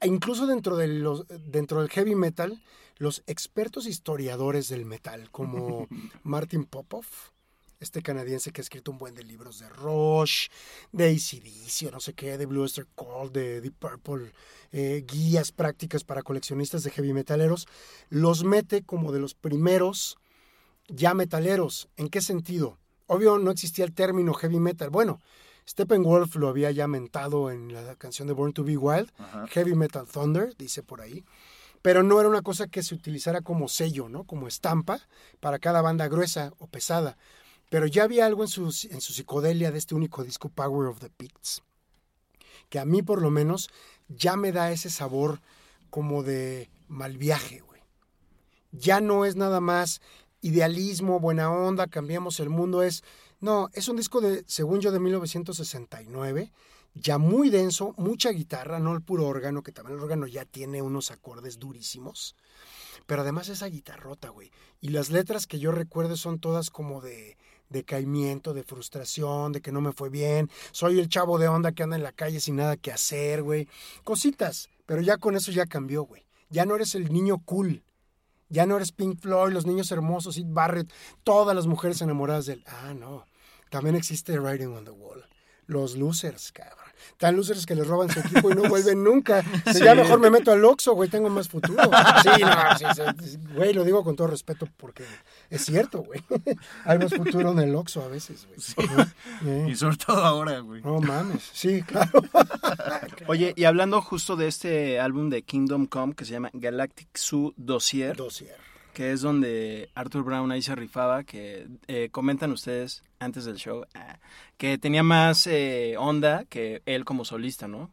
incluso dentro, de los, dentro del heavy metal, los expertos historiadores del metal, como Martin Popoff, este canadiense que ha escrito un buen de libros de Rush, de ACDC, no sé qué, de Blue Oyster Cult, de Deep Purple, eh, guías prácticas para coleccionistas de heavy metaleros, los mete como de los primeros ya metaleros. ¿En qué sentido? Obvio no existía el término heavy metal. Bueno, Steppenwolf lo había ya mentado en la canción de Born to Be Wild, Heavy Metal Thunder, dice por ahí. Pero no era una cosa que se utilizara como sello, ¿no? Como estampa para cada banda gruesa o pesada. Pero ya había algo en su, en su psicodelia de este único disco Power of the Pits, que a mí por lo menos ya me da ese sabor como de mal viaje, güey. Ya no es nada más idealismo, buena onda, cambiamos el mundo, es... No, es un disco de, según yo, de 1969, ya muy denso, mucha guitarra, no el puro órgano, que también el órgano ya tiene unos acordes durísimos, pero además esa guitarrota, güey. Y las letras que yo recuerdo son todas como de decaimiento, de frustración, de que no me fue bien, soy el chavo de onda que anda en la calle sin nada que hacer, güey. Cositas, pero ya con eso ya cambió, güey. Ya no eres el niño cool. Ya no eres Pink Floyd, los niños hermosos, Sid Barrett, todas las mujeres enamoradas de él. Ah, no. También existe Writing on the Wall. Los losers, cabrón. Tan losers que les roban su equipo y no vuelven nunca. Si Ya mejor me meto al Oxxo, güey, tengo más futuro. Sí, no, sí, sí, güey, lo digo con todo respeto porque es cierto, güey. Hay más futuro en el Oxxo a veces, güey. ¿No? Y sobre todo ahora, güey. No mames, sí, claro. Oye, y hablando justo de este álbum de Kingdom Come que se llama Galactic Zoo Dossier, Dossier. Que es donde Arthur Brown ahí se rifaba, que eh, comentan ustedes antes del show, ah, que tenía más eh, onda que él como solista, ¿no?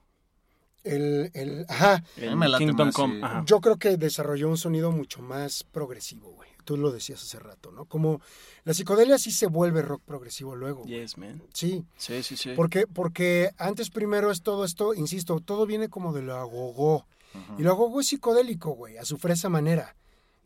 El, el, ajá, late Kingdom Come, sí. ajá. yo creo que desarrolló un sonido mucho más progresivo, güey. Tú lo decías hace rato, ¿no? Como la psicodelia sí se vuelve rock progresivo luego. güey. Yes, man. Sí, Sí, sí, sí. porque, porque antes primero es todo esto, insisto, todo viene como de lo agogó. Y lo agogó es psicodélico, güey, a su fresa manera,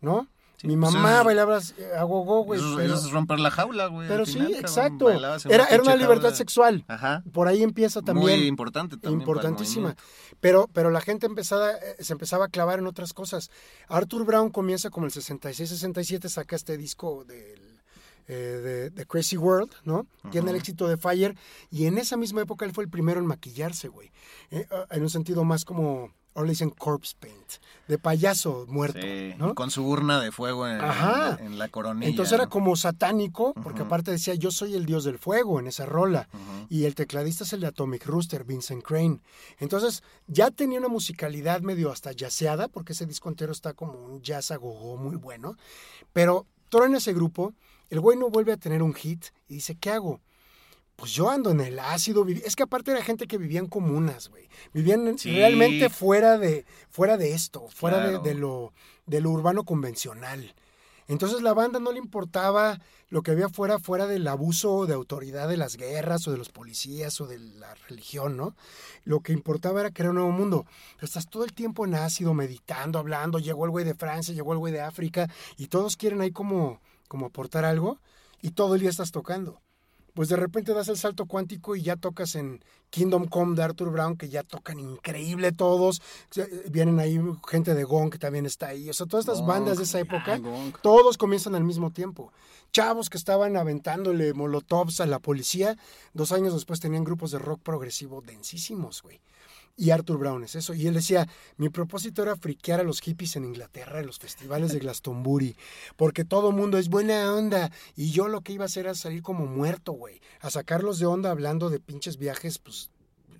¿no? Mi pues mamá es- bailaba eh, agogó, güey. Eso, pero- eso es romper la jaula, güey. pero sí, exacto. Era, era una libertad jaula. sexual. Ajá. Por ahí empieza también. Muy importante también. importantísima. Pero, pero la gente empezaba, eh, se empezaba a clavar en otras cosas. Arthur Brown comienza como el 66-67, saca este disco del, eh, de, de Crazy World, ¿no? Tiene el éxito de Fire. Y en esa misma época él fue el primero en maquillarse, güey. Eh, en un sentido más como, ahora le dicen corpse paint, de payaso muerto, Sí, ¿no? con su urna de fuego en, Ajá. en la coronilla. Entonces era como satánico, porque aparte decía, yo soy el dios del fuego en esa rola. Y el tecladista es el de Atomic Rooster, Vincent Crane. Entonces ya tenía una musicalidad medio hasta jazzeada, porque ese disco entero está como un jazz a gogo muy bueno. Pero todo en ese grupo, el güey no vuelve a tener un hit y dice, ¿qué hago? Pues yo ando en el ácido. Es que aparte era gente que vivía en comunas, güey. Vivían Sí. realmente fuera de, fuera de esto, fuera de, lo, de lo urbano convencional. Entonces la banda no le importaba lo que había fuera, fuera del abuso de autoridad de las guerras o de los policías o de la religión, ¿no? Lo que importaba era crear un nuevo mundo. Pero estás todo el tiempo en ácido, meditando, hablando, llegó el güey de Francia, llegó el güey de África, y todos quieren ahí como, como aportar algo, y todo el día estás tocando. Pues de repente das el salto cuántico y ya tocas en Kingdom Come de Arthur Brown, que ya tocan increíble todos. Vienen ahí gente de Gong que también está ahí. O sea, todas estas Gong, bandas de esa época, Gong. todos comienzan al mismo tiempo. Chavos que estaban aventándole molotovs a la policía, dos años después tenían grupos de rock progresivo densísimos, güey. Y Arthur Brown es eso. Y él decía, mi propósito era friquear a los hippies en Inglaterra, en los festivales de Glastonbury, porque todo mundo es buena onda. Y yo lo que iba a hacer era salir como muerto, güey. A sacarlos de onda hablando de pinches viajes, pues,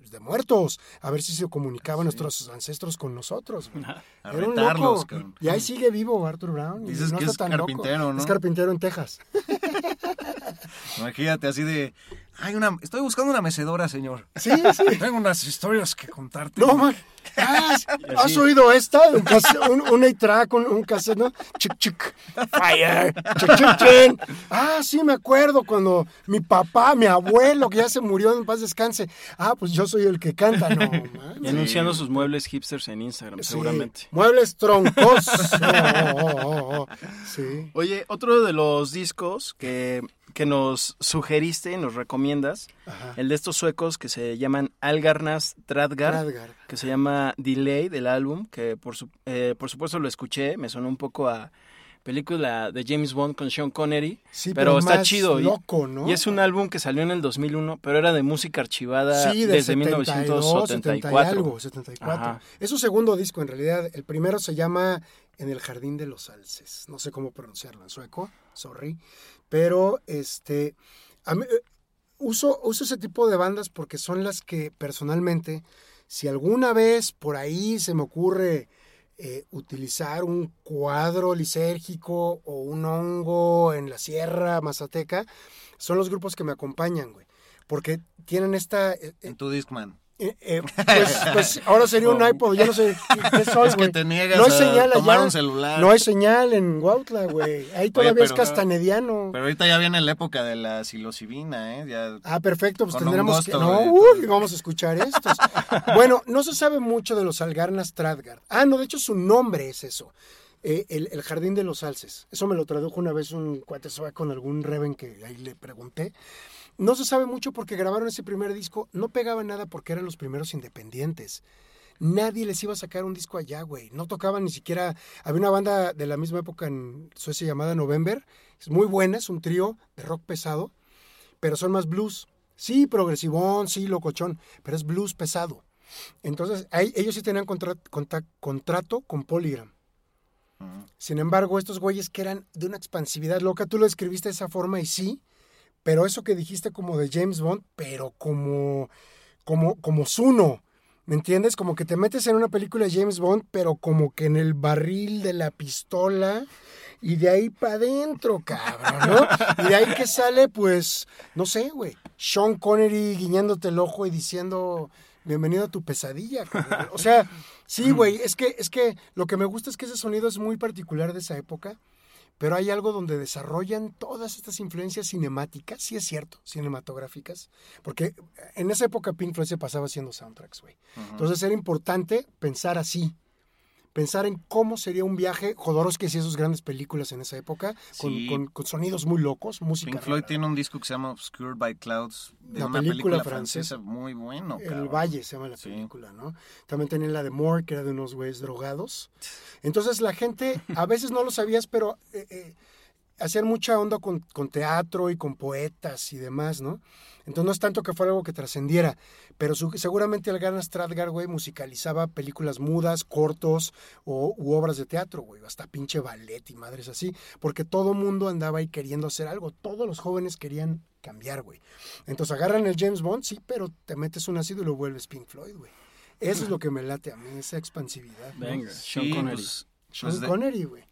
de muertos. A ver si se comunicaban nuestros ancestros con nosotros, güey. A Era un loco. Y ahí sigue vivo Arthur Brown. y Dices no que está es tan loco. carpintero, ¿no? Es carpintero en Texas. Imagínate así de. Hay una, estoy buscando una mecedora, señor. Sí, sí. Tengo unas historias que contarte. No, man. Ah, ¿Has oído esta? Un, case- un, un eight-track, un, un cassette, ¿no? Chic, chic. Fire. Chic, chic, chin. Ah, sí, me acuerdo cuando mi papá, mi abuelo, que ya se murió, en paz descanse. Ah, pues yo soy el que canta. No, man. Y anunciando sus muebles hipsters en Instagram, Sí. seguramente. Muebles troncos. Oh, oh, oh, oh. Sí. Oye, otro de los discos que, que nos sugeriste y nos recomiendas, Ajá. el de estos suecos que se llaman Algarnas Tradgar, Tradgar. que se llama Delay del álbum, que por, su- eh, por supuesto lo escuché, me sonó un poco a película de James Bond con Sean Connery, Sí, pero, pero está chido. y- loco, ¿no? Y es un álbum que salió en el 2001, pero era de música archivada Sí, desde 72, 1974. 70 y algo, 74. Ajá. Es su segundo disco en realidad. El primero se llama En el jardín de los alces. No sé cómo pronunciarlo en sueco, sorry. Pero este a mí, uso, uso ese tipo de bandas porque son las que personalmente, si alguna vez por ahí se me ocurre eh, utilizar un cuadro lisérgico o un hongo en la sierra mazateca, son los grupos que me acompañan, güey. Porque tienen esta... eh, En tu Discman. Eh, eh, pues, pues ahora sería un iPod, yo no sé qué soy, Es que te niegas no hay a señal tomar allá. un celular. No hay señal en Huautla, güey. Ahí todavía es pero- castanediano. Pero ahorita ya viene la época de la psilocibina, ¿eh? Ya... Ah, perfecto, pues tendremos que... No, uy, vamos a escuchar estos. bueno, no se sabe mucho de los Algarnas Stradgard. Ah, no, de hecho su nombre es eso. eh, el, el Jardín de los Alces. Eso me lo tradujo una vez un cuate con algún Reven que ahí le pregunté. No se sabe mucho porque grabaron ese primer disco. No pegaba nada porque eran los primeros independientes. Nadie les iba a sacar un disco allá, güey. No tocaban ni siquiera. Había una banda de la misma época en Suecia llamada November. Es muy buena, es un trío de rock pesado, pero son más blues. Sí, progresivón, sí, locochón, pero es blues pesado. Entonces, ahí- ellos sí tenían contra- contrato con Polygram. Sin embargo, estos güeyes que eran de una expansividad loca, tú lo escribiste de esa forma y sí, pero eso que dijiste como de James Bond, pero como, como, como Zuno, ¿me entiendes? Como que te metes en una película de James Bond, pero como que en el barril de la pistola y de ahí para adentro, cabrón, ¿no? Y de ahí que sale, pues, no sé, güey, Sean Connery guiñándote el ojo y diciendo, bienvenido a tu pesadilla. O sea, sí, güey, es que, es que lo que me gusta es que ese sonido es muy particular de esa época, pero hay algo donde desarrollan todas estas influencias cinemáticas, sí es cierto, cinematográficas, porque en esa época Pink Floyd se pasaba haciendo soundtracks, güey. Entonces era importante pensar así, pensar en cómo sería un viaje, Jodorowsky hacía sus grandes películas en esa época, con, Sí. con- con sonidos muy locos, música Pink Floyd rara. tiene un disco que se llama Obscured by Clouds, de La una película película, francesa. francesa muy bueno. El. Valle se llama la Sí. película, ¿no? También tenía la de Moore, que era de unos güeyes drogados. Entonces la gente, a veces no lo sabías, pero eh, eh, hacían mucha onda con, con teatro y con poetas y demás, ¿no? Entonces no es tanto que fuera algo que trascendiera, pero su- seguramente el Garna Stradgar, güey, musicalizaba películas mudas, cortos o, u obras de teatro, güey, hasta pinche ballet y madres así, porque todo mundo andaba ahí queriendo hacer algo, todos los jóvenes querían cambiar, güey. Entonces agarran el James Bond, sí, pero te metes un ácido y lo vuelves Pink Floyd, güey. Eso es lo que me late a mí, esa expansividad. ¿no? Venga, Sí, Sean Connery. pues, Sean pues de- Connery, güey.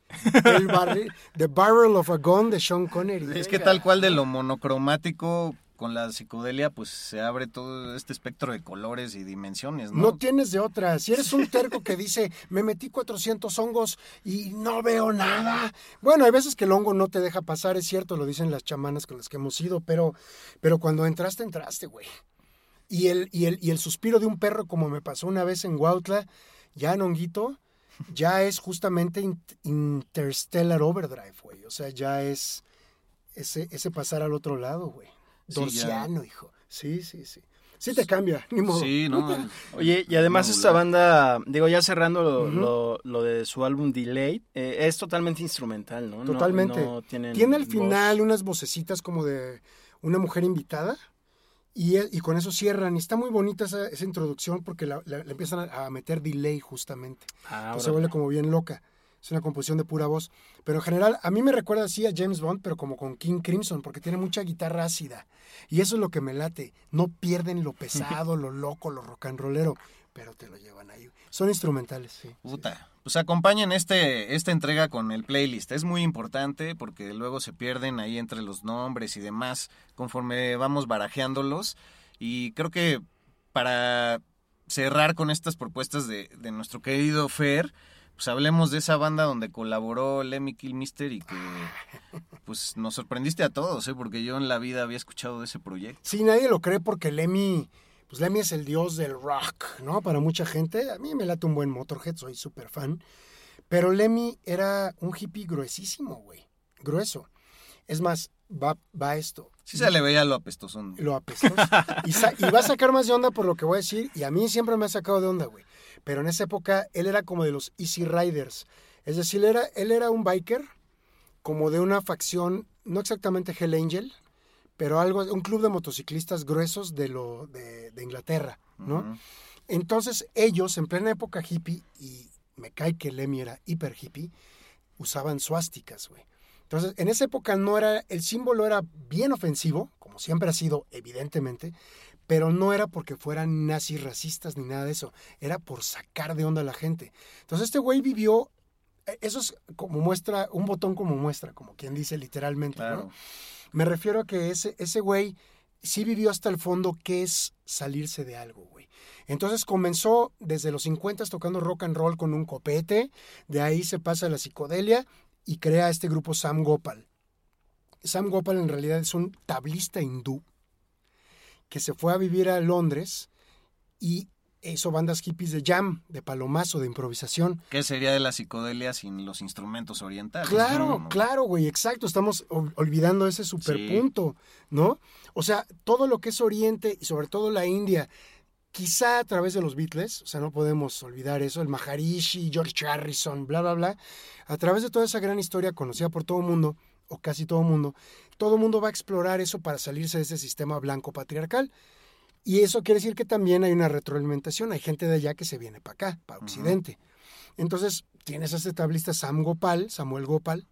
El barril, The Barrel of a Gun de Sean Connery. Es que tal cual de lo monocromático con la psicodelia, pues se abre todo este espectro de colores y dimensiones, ¿no? No tienes de otra. Si eres un terco que dice, me metí 400 hongos y no veo nada. Bueno, hay veces que el hongo no te deja pasar, es cierto, lo dicen las chamanas con las que hemos ido, pero, pero cuando entraste, entraste, güey. Y el, y, el, y el suspiro de un perro, como me pasó una vez en Huautla, ya en honguito, ya es justamente in- Interstellar Overdrive, güey. O sea, ya es ese, ese pasar al otro lado, güey. Sí. Dorciano, hijo. Sí, sí, sí. Sí te cambia, ni modo. Sí, no. Oye, y además No, esta banda, digo, ya cerrando lo, lo- lo de su álbum Delayed, eh, es totalmente instrumental, ¿no? Totalmente. no tienen Tiene al voz. final unas vocecitas como de una mujer invitada y, e- y con eso cierran. Y está muy bonita esa, esa introducción porque la, la- le empiezan a, a meter delay justamente. Ah, Entonces se vuelve como bien loca. Es una composición de pura voz. Pero en general, a mí me recuerda así a James Bond, pero como con King Crimson, porque tiene mucha guitarra ácida. Y eso es lo que me late. No pierden lo pesado, lo loco, lo rock and rollero, pero te lo llevan ahí. Son instrumentales, sí. Puta. Pues acompañen este, esta entrega con el playlist. Es muy importante porque luego se pierden ahí entre los nombres y demás conforme vamos barajeándolos. Y creo que para cerrar con estas propuestas de, de nuestro querido Fer, pues hablemos de esa banda donde colaboró Lemmy Kilmister y que pues nos sorprendiste a todos, ¿eh? porque yo en la vida había escuchado de ese proyecto. Sí, nadie lo cree porque Lemmy, pues Lemmy es el dios del rock, ¿no? Para mucha gente. A mí me late un buen Motorhead, soy súper fan. Pero Lemmy era un hippie gruesísimo, güey. Grueso. Es más, va, va esto. Sí se le veía lo apestosón. Lo apestoso. Y va a sacar más de onda por lo que voy a decir. Y a mí siempre me ha sacado de onda, güey. Pero en esa época él era como de los Easy Riders. Es decir, él era, él era un biker, como de una facción, no exactamente Hell Angel, pero algo, un club de motociclistas gruesos de, lo, de, de Inglaterra, ¿no? Entonces ellos, en plena época hippie, y me cae que Lemmy era hiper hippie, usaban suásticas, güey. Entonces, en esa época no era, el símbolo era bien ofensivo, como siempre ha sido, evidentemente, pero no era porque fueran nazis racistas ni nada de eso, era por sacar de onda a la gente. Entonces, este güey vivió, eh, eso es como muestra, un botón como muestra, como quien dice literalmente, Claro. ¿no? Me refiero a que ese, ese güey sí vivió hasta el fondo qué es salirse de algo, güey. Entonces comenzó desde los 50 tocando rock and roll con un copete, de ahí se pasa a la psicodelia y crea este grupo Sam Gopal. Sam Gopal en realidad es un tablista hindú que se fue a vivir a Londres y hizo bandas hippies de jam, de palomazo, de improvisación. ¿Qué sería de la psicodelia sin los instrumentos orientales? Claro, ¿no? claro, güey, exacto. Estamos ol- olvidando ese superpunto, ¿no? O sea, todo lo que es Oriente y sobre todo la India, quizá a través de los Beatles, o sea, no podemos olvidar eso, el Maharishi, George Harrison, bla, bla, bla, a través de toda esa gran historia conocida por todo el mundo, o casi todo el mundo, todo el mundo va a explorar eso para salirse de ese sistema blanco patriarcal. Y eso quiere decir que también hay una retroalimentación, hay gente de allá que se viene para acá, para Occidente. Entonces, tienes a este tablista Sam Gopal, Samuel Gopal,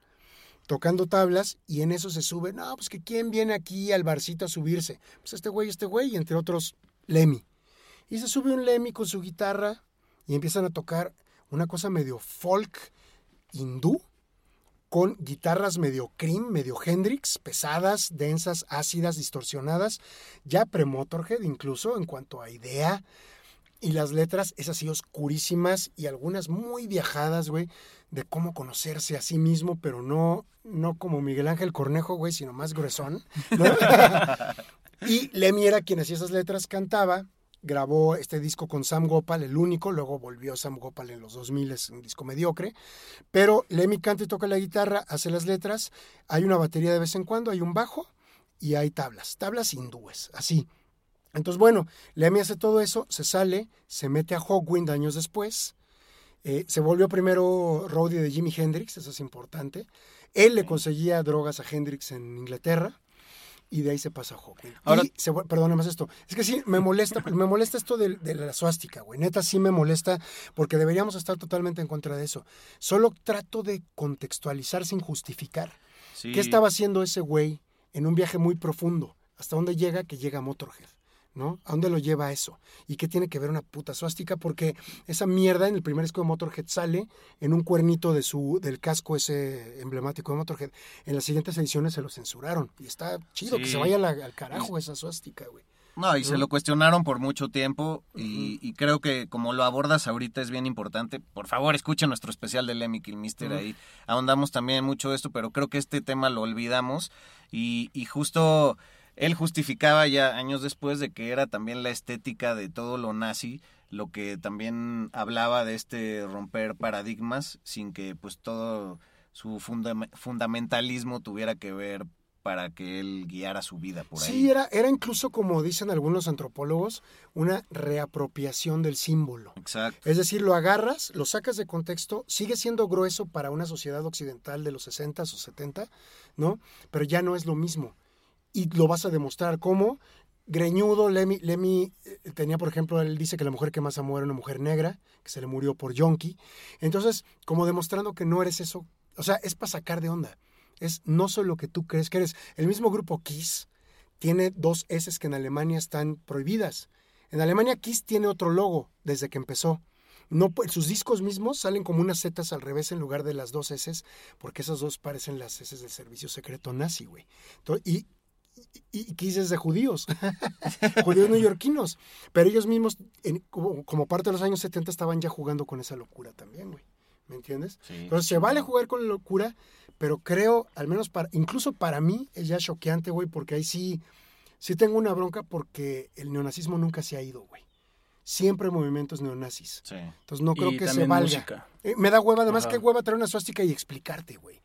tocando tablas y en eso se sube, no, pues que quién viene aquí al barcito a subirse. Pues este güey, este güey, y entre otros, Lemmy. Y se sube un Lemmy con su guitarra y empiezan a tocar una cosa medio folk hindú, con guitarras medio cream, medio Hendrix, pesadas, densas, ácidas, distorsionadas, ya pre-Motorhead incluso en cuanto a idea. Y las letras, esas sí oscurísimas y algunas muy viajadas, güey, de cómo conocerse a sí mismo, pero no, no como Miguel Ángel Cornejo, güey, sino más gruesón. ¿no? y Lemmy era quien hacía esas letras, cantaba, grabó este disco con Sam Gopal, el único, luego volvió Sam Gopal en los 2000, es un disco mediocre, pero Lemmy canta y toca la guitarra, hace las letras, hay una batería de vez en cuando, hay un bajo y hay tablas, tablas hindúes, así. Entonces, bueno, Lemmy hace todo eso, se sale, se mete a Hawkwind años después, eh, se volvió primero roadie de Jimi Hendrix, eso es importante. Él le conseguía drogas a Hendrix en Inglaterra y de ahí se pasa a Hawkwind. Ahora- y se, más esto. Es que sí, me molesta, me molesta esto de, de la suástica, güey. Neta, sí me molesta porque deberíamos estar totalmente en contra de eso. Solo trato de contextualizar sin justificar. Sí. ¿Qué estaba haciendo ese güey en un viaje muy profundo? ¿Hasta dónde llega? Que llega Motorhead. ¿No? ¿A dónde lo lleva eso? ¿Y qué tiene que ver una puta suástica? Porque esa mierda en el primer disco de Motorhead sale en un cuernito de su, del casco ese emblemático de Motorhead. En las siguientes ediciones se lo censuraron. Y está chido que se vaya la- al carajo esa suástica, güey. No, y se lo cuestionaron por mucho tiempo y, y creo que como lo abordas ahorita es bien importante. Por favor, escuchen nuestro especial de Lemmy Kilmister, ahí ahondamos también mucho esto, pero creo que este tema lo olvidamos y, y justo él justificaba ya años después de que era también la estética de todo lo nazi, lo que también hablaba de este romper paradigmas sin que pues todo su fundam- fundamentalismo tuviera que ver para que él guiara su vida por ahí. Sí, era, era incluso, como dicen algunos antropólogos, una reapropiación del símbolo. Exacto. Es decir, lo agarras, lo sacas de contexto, sigue siendo grueso para una sociedad occidental de los 60 o 70, ¿no? Pero ya no es lo mismo. Y lo vas a demostrar cómo greñudo, Lemmy, Lemmy eh, tenía, por ejemplo, él dice que la mujer que más amó era una mujer negra, que se le murió por yonki. Entonces, como demostrando que no eres eso, o sea, es para sacar de onda. Es no soy lo que tú crees que eres. El mismo grupo Kiss tiene dos S que en Alemania están prohibidas. En Alemania Kiss tiene otro logo desde que empezó. No, sus discos mismos salen como unas zetas al revés en lugar de las dos S, porque esas dos parecen las S del servicio secreto nazi, güey. Y, y, y Kiss es de judíos, judíos neoyorquinos. Pero ellos mismos, en- como, como parte de los años 70, estaban ya jugando con esa locura también, güey. ¿Me entiendes? Sí, Entonces se vale jugar con la locura, pero creo, al menos para, incluso para mí, es ya choqueante, güey, porque ahí sí, sí tengo una bronca porque el neonazismo nunca se ha ido, güey. Siempre hay movimientos neonazis. Sí. Entonces no creo Y que se valga. Eh, me da hueva, además Ajá. que hueva traer una suástica y explicarte, güey.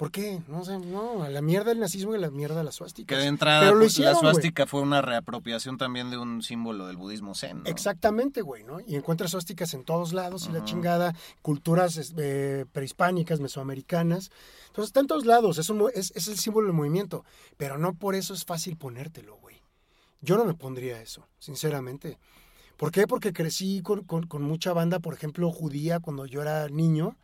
¿Por qué? No sé, no, a la mierda el nazismo y a la mierda la suástica. Que de entrada Pero lo pues, hicieron, la suástica fue una reapropiación también de un símbolo del budismo zen. ¿no? Exactamente, güey, ¿no? Y encuentras suásticas en todos lados y la chingada, culturas eh, prehispánicas, mesoamericanas. Entonces está en todos lados, es, un es, es el símbolo del movimiento, pero no por eso es fácil ponértelo, güey. Yo no me pondría eso, sinceramente. ¿Por qué? Porque crecí con, con- con mucha banda, por ejemplo, judía cuando yo era niño.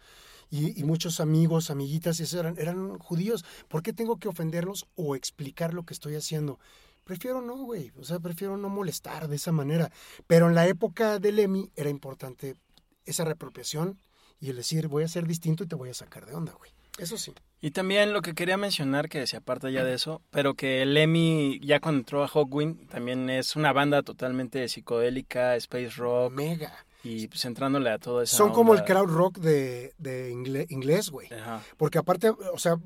Y, y muchos amigos, amiguitas, y eran, eran judíos. ¿Por qué tengo que ofenderlos o explicar lo que estoy haciendo? Prefiero no, güey. O sea, prefiero no molestar de esa manera. Pero en la época del EMI era importante esa reapropiación y el decir, voy a ser distinto y te voy a sacar de onda, güey. Eso sí. Y también lo que quería mencionar, que se aparta ya de eso, pero que el Lemmy, ya cuando entró a Hawkwind, también es una banda totalmente psicodélica, space rock. Mega. Y pues entrándole a todo eso. Son como el crowd rock de, de inglés, güey. Porque aparte, o sea,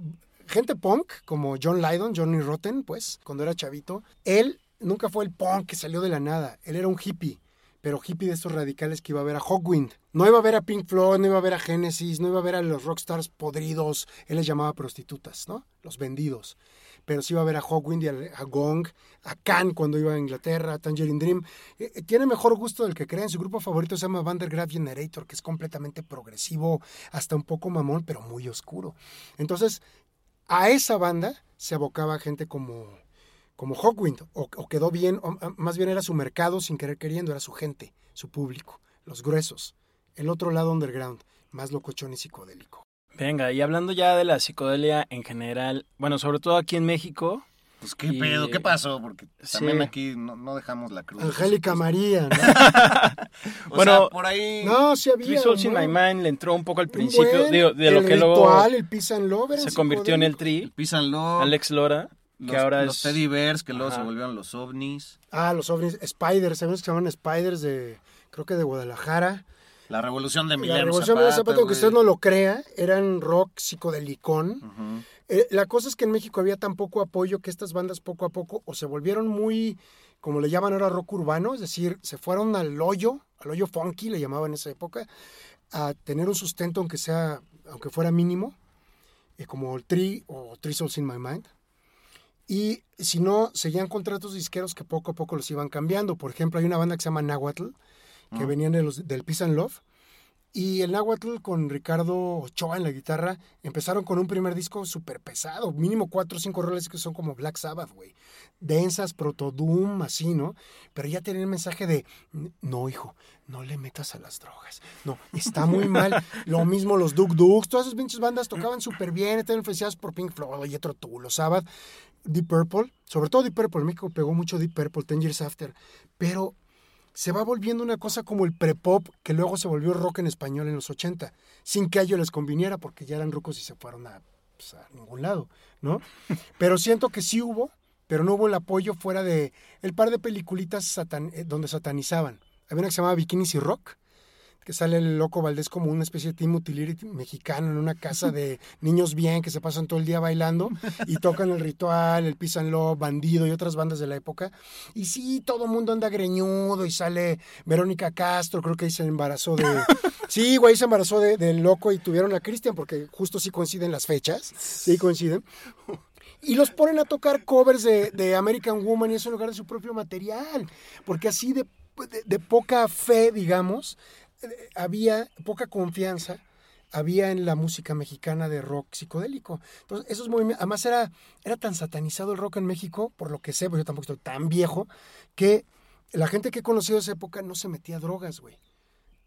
gente punk como John Lydon, Johnny Rotten, pues, cuando era chavito, él nunca fue el punk que salió de la nada. Él era un hippie, pero hippie de estos radicales que iba a ver a Hawkwind. No iba a ver a Pink Floyd, no iba a ver a Genesis, no iba a ver a los rockstars podridos. Él les llamaba prostitutas, ¿no? Los vendidos. Pero sí iba a ver a Hawkwind y a, Gong, a Can cuando iba a Inglaterra, a Tangerine Dream. Eh, eh, tiene mejor gusto del que creen. Su grupo favorito se llama Vandergraaf Generator, que es completamente progresivo, hasta un poco mamón, pero muy oscuro. Entonces, a esa banda se abocaba gente como, como Hawkwind, o, quedó bien, o, a- más bien era su mercado sin querer queriendo, era su gente, su público, los gruesos. El otro lado underground, más locochón y psicodélico. Venga, y hablando ya de la psicodelia en general, bueno, sobre todo aquí en México, Pues qué Y- pedo, ¿qué pasó? Porque Sí. también aquí no, no dejamos la cruz. Angélica María, ¿no? O Bueno, sea, por ahí... No, sí había. Three Souls in. My Mind le entró un poco al principio, buen- digo, de el lo que luego ritual, el Peace and Love eran se convirtió en el. Tri, Pisan Love, Alex Lora, que los, ahora los es... Teddy Bears, que luego Ajá. se volvieron los ovnis. Ah, los ovnis, Spiders, sabemos que se llaman Spiders de, creo que de Guadalajara. La revolución de La Emiliano Revolución de Zapata, aunque usted no lo crea, eran rock psicodelicón. Ujú. Eh, la cosa es que en México había tan poco apoyo que estas bandas poco a poco o se volvieron muy, como le llaman ahora, rock urbano, es decir, se fueron al hoyo, al hoyo funky, le llamaban en esa época, a tener un sustento aunque sea, aunque fuera mínimo, eh, como el Tree o Three Souls in My Mind. Y si no, seguían contratos disqueros que poco a poco los iban cambiando. Por ejemplo, hay una banda que se llama Nahuatl, que venían de los, del Peace and Love. Y el Nahuatl con Ricardo Ochoa en la guitarra empezaron con un primer disco súper pesado, mínimo cuatro o cinco roles que son como Black Sabbath, güey. Densas, proto-doom, así, ¿no? Pero ya tenían el mensaje de, no, hijo, no le metas a las drogas. No, está muy mal. Lo mismo los Duk Duks, todas esas pinches bandas tocaban súper bien, estaban influenciadas por Pink Floyd, Tull, los Sabbath, Deep Purple, sobre todo Deep Purple, en México pegó mucho Deep Purple, Ten Years After, pero se va volviendo una cosa como el prepop que luego se volvió rock en español en los 80, sin que a ellos les conviniera porque ya eran rucos y se fueron a, pues, a ningún lado, ¿no? Pero siento que sí hubo, pero no hubo el apoyo fuera de el par de peliculitas satan- eh, donde satanizaban. Había una que se llamaba Bikinis y Rock, que sale el loco Valdés como una especie de Team Utility mexicano en una casa de niños bien que se pasan todo el día bailando y tocan el ritual, el Love, Bandido y otras bandas de la época. Y sí, todo el mundo anda greñudo y sale Verónica Castro, creo que ahí se embarazó de... Sí, güey, se embarazó de- del loco y tuvieron a Cristian porque justo sí coinciden las fechas, sí coinciden. Y los ponen a tocar covers de, de American Woman y eso en lugar de su propio material. Porque así de, de- de poca fe, digamos, había poca confianza había en la música mexicana de rock psicodélico. Entonces, esos movimientos, además era, era tan satanizado el rock en México, por lo que sé, porque yo tampoco estoy tan viejo, que la gente que he conocido de esa época no se metía a drogas, güey.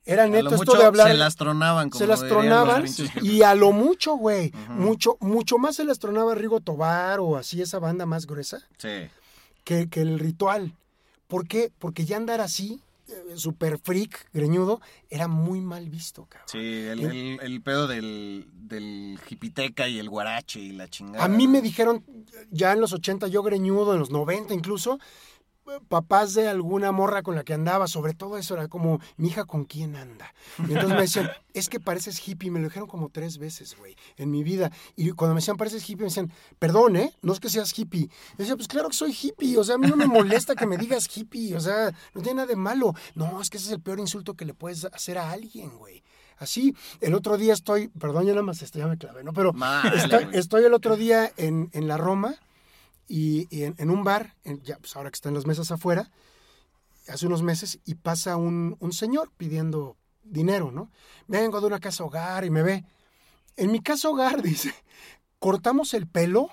Era neto esto de hablar. Se las tronaban. Como se las tronaban y a lo mucho, güey. Mucho, mucho más se las tronaba Rigo Tobar o así esa banda más gruesa Sí. que, que el ritual. ¿Por qué? Porque ya andar así, super freak, greñudo, era muy mal visto, cabrón. Sí, el, el- el pedo del, del hipiteca y el guarache y la chingada. A mí me dijeron ya en los 80, yo greñudo, en los 90 incluso, eh, papás de alguna morra con la que andaba, sobre todo eso era como, mi hija con quién anda. Y entonces me decían, es que pareces hippie, me lo dijeron como tres veces, güey, en mi vida. Y cuando me decían, pareces hippie, me decían, perdón, ¿eh? No es que seas hippie. Yo decía, pues claro que soy hippie, o sea, a mí no me molesta que me digas hippie, o sea, no tiene nada de malo. No, es que ese es el peor insulto que le puedes hacer a alguien, güey. Así, el otro día estoy, perdón, ya nada más esto ya me clavé, ¿no? Pero estoy, estoy el otro día en, en la Roma y, en, un bar, ya, pues ahora que están las mesas afuera, hace unos meses, y pasa un, un señor pidiendo dinero, ¿no? Vengo de una casa hogar y me ve. En mi casa hogar, dice, cortamos el pelo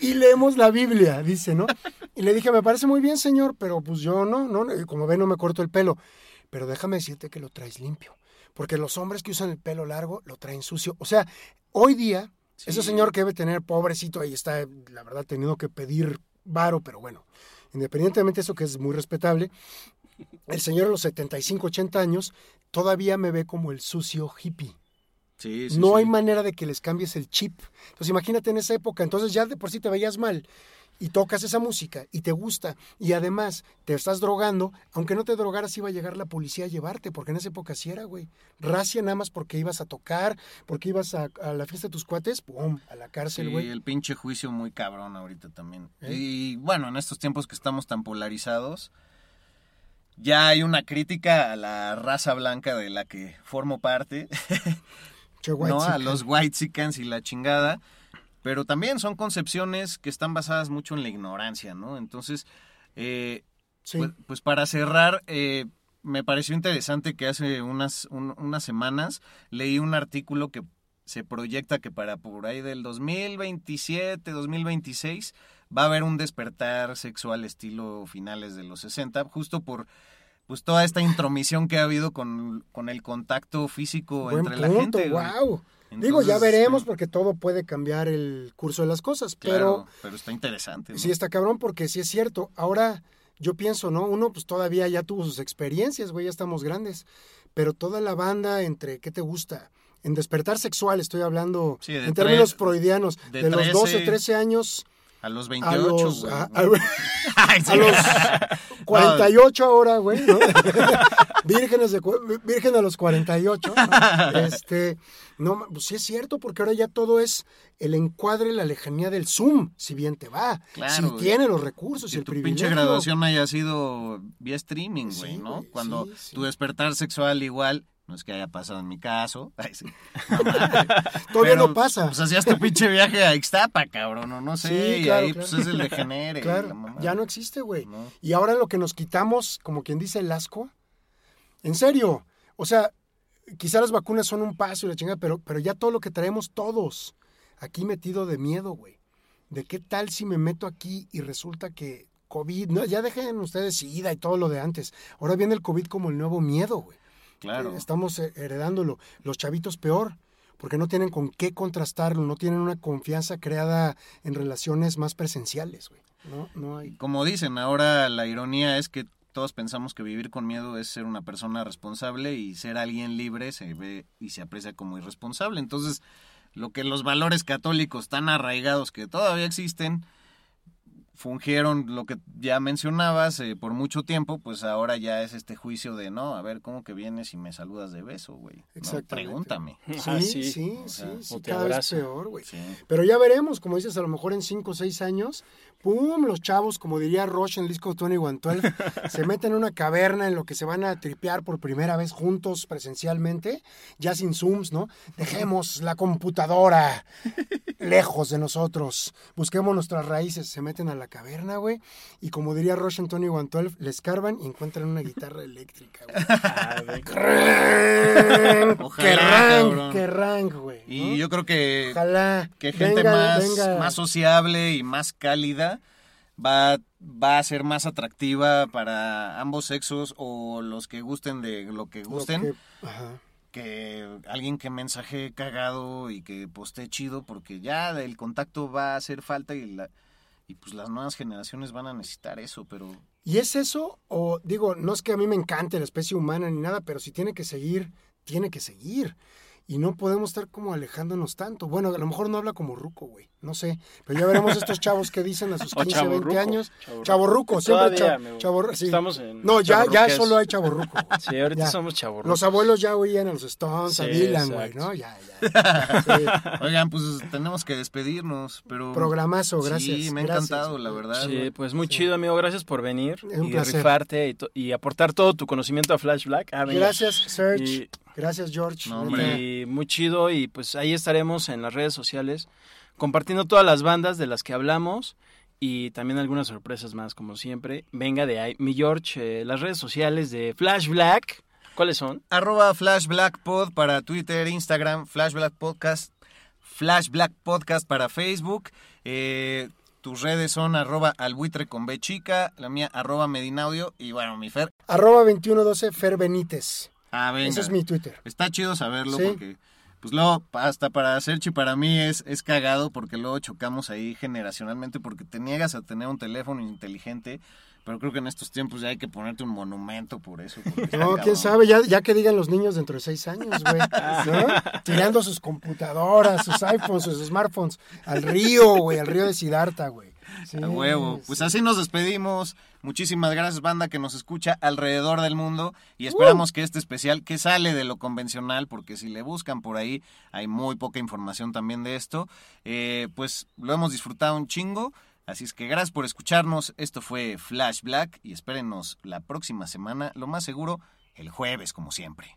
y leemos la Biblia, dice, ¿no? Y le dije, me parece muy bien, señor, pero pues yo no, no, como ve, no me corto el pelo. Pero déjame decirte que lo traes limpio, porque los hombres que usan el pelo largo lo traen sucio. O sea, hoy día ese señor que debe tener, pobrecito, ahí está, la verdad, teniendo que pedir varo, pero bueno, independientemente de eso, que es muy respetable, el señor a los 75, 80 años todavía me ve como el sucio hippie. No hay manera de que les cambies el chip. Entonces imagínate en esa época, entonces ya de por sí te veías mal y tocas esa música y te gusta y además te estás drogando, aunque no te drogaras iba a llegar la policía a llevarte, porque en esa época sí era, güey. Racia nada más porque ibas a tocar, porque ibas a, a la fiesta de tus cuates, ¡pum! A la cárcel, sí, güey. el pinche juicio muy cabrón ahorita también. ¿Eh? Y bueno, en estos tiempos que estamos tan polarizados, ya hay una crítica a la raza blanca de la que formo parte. che, white ¿no? A los white y la chingada pero también son concepciones que están basadas mucho en la ignorancia, ¿no? Entonces, eh, pues, pues, para cerrar, eh, me pareció interesante que hace unas, un, unas semanas leí un artículo que se proyecta que para por ahí del 2027, 2026, va a haber un despertar sexual estilo finales de los 60, justo por pues toda esta intromisión que ha habido con, con el contacto físico entre la gente. Wow. Digo, ya veremos porque todo puede cambiar el curso de las cosas, pero... Pero está interesante. ¿no? Sí, está cabrón porque sí es cierto. Ahora yo pienso, ¿no? Uno pues todavía ya tuvo sus experiencias, güey, ya estamos grandes, pero toda la banda entre, ¿qué te gusta? En despertar sexual, estoy hablando en términos freudianos, de los 12, 13 años a los 28, güey. A, a, a, los 48 ahora, güey. ¿no? Vírgenes de, virgen a los 48. ¿no? Este, no, pues sí es cierto, porque ahora ya todo es el encuadre, la lejanía del Zoom, si bien te va. Claro, si tiene los recursos, si el tu pinche graduación haya sido vía streaming, güey, ¿no? Cuando tu despertar sexual igual no es que haya pasado en mi caso. Todavía Pero, no pues, pasa. Pues hacías este tu pinche viaje a Ixtapa, cabrón, no, no sé. Sí, claro, ahí pues es el degenere. Claro, ya no existe, güey. Y ahora lo que nos quitamos, como quien dice, el asco. En serio. O sea, quizá las vacunas son un paso y la chingada, pero, pero ya todo lo que traemos todos aquí metido de miedo, güey. ¿De qué tal si me meto aquí y resulta que COVID, no, ya dejen ustedes SIDA y todo lo de antes. Ahora viene el COVID como el nuevo miedo, güey. Eh, estamos eh, heredándolo. Los chavitos peor, porque no tienen con qué contrastarlo, no tienen una confianza creada en relaciones más presenciales, güey. No hay... Como dicen, ahora la ironía es que todos pensamos que vivir con miedo es ser una persona responsable y ser alguien libre se ve y se aprecia como irresponsable. Entonces, lo que los valores católicos tan arraigados que todavía existen, fungieron lo que ya mencionabas eh, por mucho tiempo, pues ahora ya es este juicio de, no, a ver, ¿cómo que vienes y me saludas de beso, güey? No, pregúntame. Sí, sí, sí, o cada vez peor, güey. Pero ya veremos, como dices, a lo mejor en 5 o 6 años ¡pum! Los chavos, como diría Roche en el disco Tony Guantuel, se meten en una caverna en lo que se van a tripear por primera vez juntos presencialmente, ya sin Zooms, ¿no? Dejemos la computadora lejos de nosotros, busquemos nuestras raíces, se meten a la caverna, güey, y como diría Roche en Tony Guantuel, le escarban y encuentran una guitarra eléctrica, güey. Ah, ¡Qué rank, güey! Y yo creo que, Ojalá que gente más, más sociable y más cálida va, va a ser más atractiva para ambos sexos o los que gusten de lo que Lo gusten. que- ajá. que alguien que mensaje cagado y que poste chido porque ya el contacto va a hacer falta y la y pues las nuevas generaciones van a necesitar eso, pero ¿Y es eso? O digo, no es que a mí me encante la especie humana ni nada, pero si tiene que seguir, tiene que seguir. Y no podemos estar como alejándonos tanto. Bueno, a lo mejor no habla como ruco, güey. No sé. Pero ya veremos estos chavos que dicen a sus O 15, 20 chavorruco, años. chavorruco. Siempre Todavía, cha, amigo. chavorru- sí. Estamos en No, ya, ya solo hay chaborruco. güey. Sí, ahorita Ya. somos chavos. Los abuelos ya oían a los Stones, a Sí, Dylan, güey. ¿no? Ya, ya. Sí. oigan, pues tenemos que despedirnos, pero Programazo, gracias. Sí, me ha encantado, la verdad. Sí, pues muy chido, amigo. Gracias por venir Es un y placer. rifarte y, aportar todo tu conocimiento a Flash Black. Ah. Gracias, Serge. Y- Gracias, George. No, Neta. hombre. Y muy chido y pues ahí estaremos en las redes sociales compartiendo todas las bandas de las que hablamos y también algunas sorpresas más como siempre. Venga de ahí. Mi George, eh, las redes sociales de Flash Black, ¿cuáles son? Arroba Flash Black Pod para Twitter, Instagram, Flash Black Podcast, Flash Black Podcast para Facebook. Eh, tus redes son arroba albuitre con B chica, la mía arroba Medinaudio y bueno, mi Fer. Arroba 2112 Fer Benítez. Ah, venga. Eso es mi Twitter. Está chido saberlo Sí. porque, pues luego, hasta para Serchi, para mí es, es cagado porque luego chocamos ahí generacionalmente porque te niegas a tener un teléfono inteligente, pero creo que en estos tiempos ya hay que ponerte un monumento por eso. No, quién sabe, ya, ya que digan los niños dentro de seis años, güey. ¿no? Tirando sus computadoras, sus iPhones, sus smartphones al río, güey, al río de Siddhartha, güey. Sí, A huevo. Pues sí. así nos despedimos. Muchísimas gracias, banda, que nos escucha alrededor del mundo. Y esperamos que este especial, que sale de lo convencional, porque si le buscan por ahí, hay muy poca información también de esto, eh, pues lo hemos disfrutado un chingo. Así es que gracias por escucharnos. Esto fue Flash Black y espérenos la próxima semana, lo más seguro, el jueves, como siempre.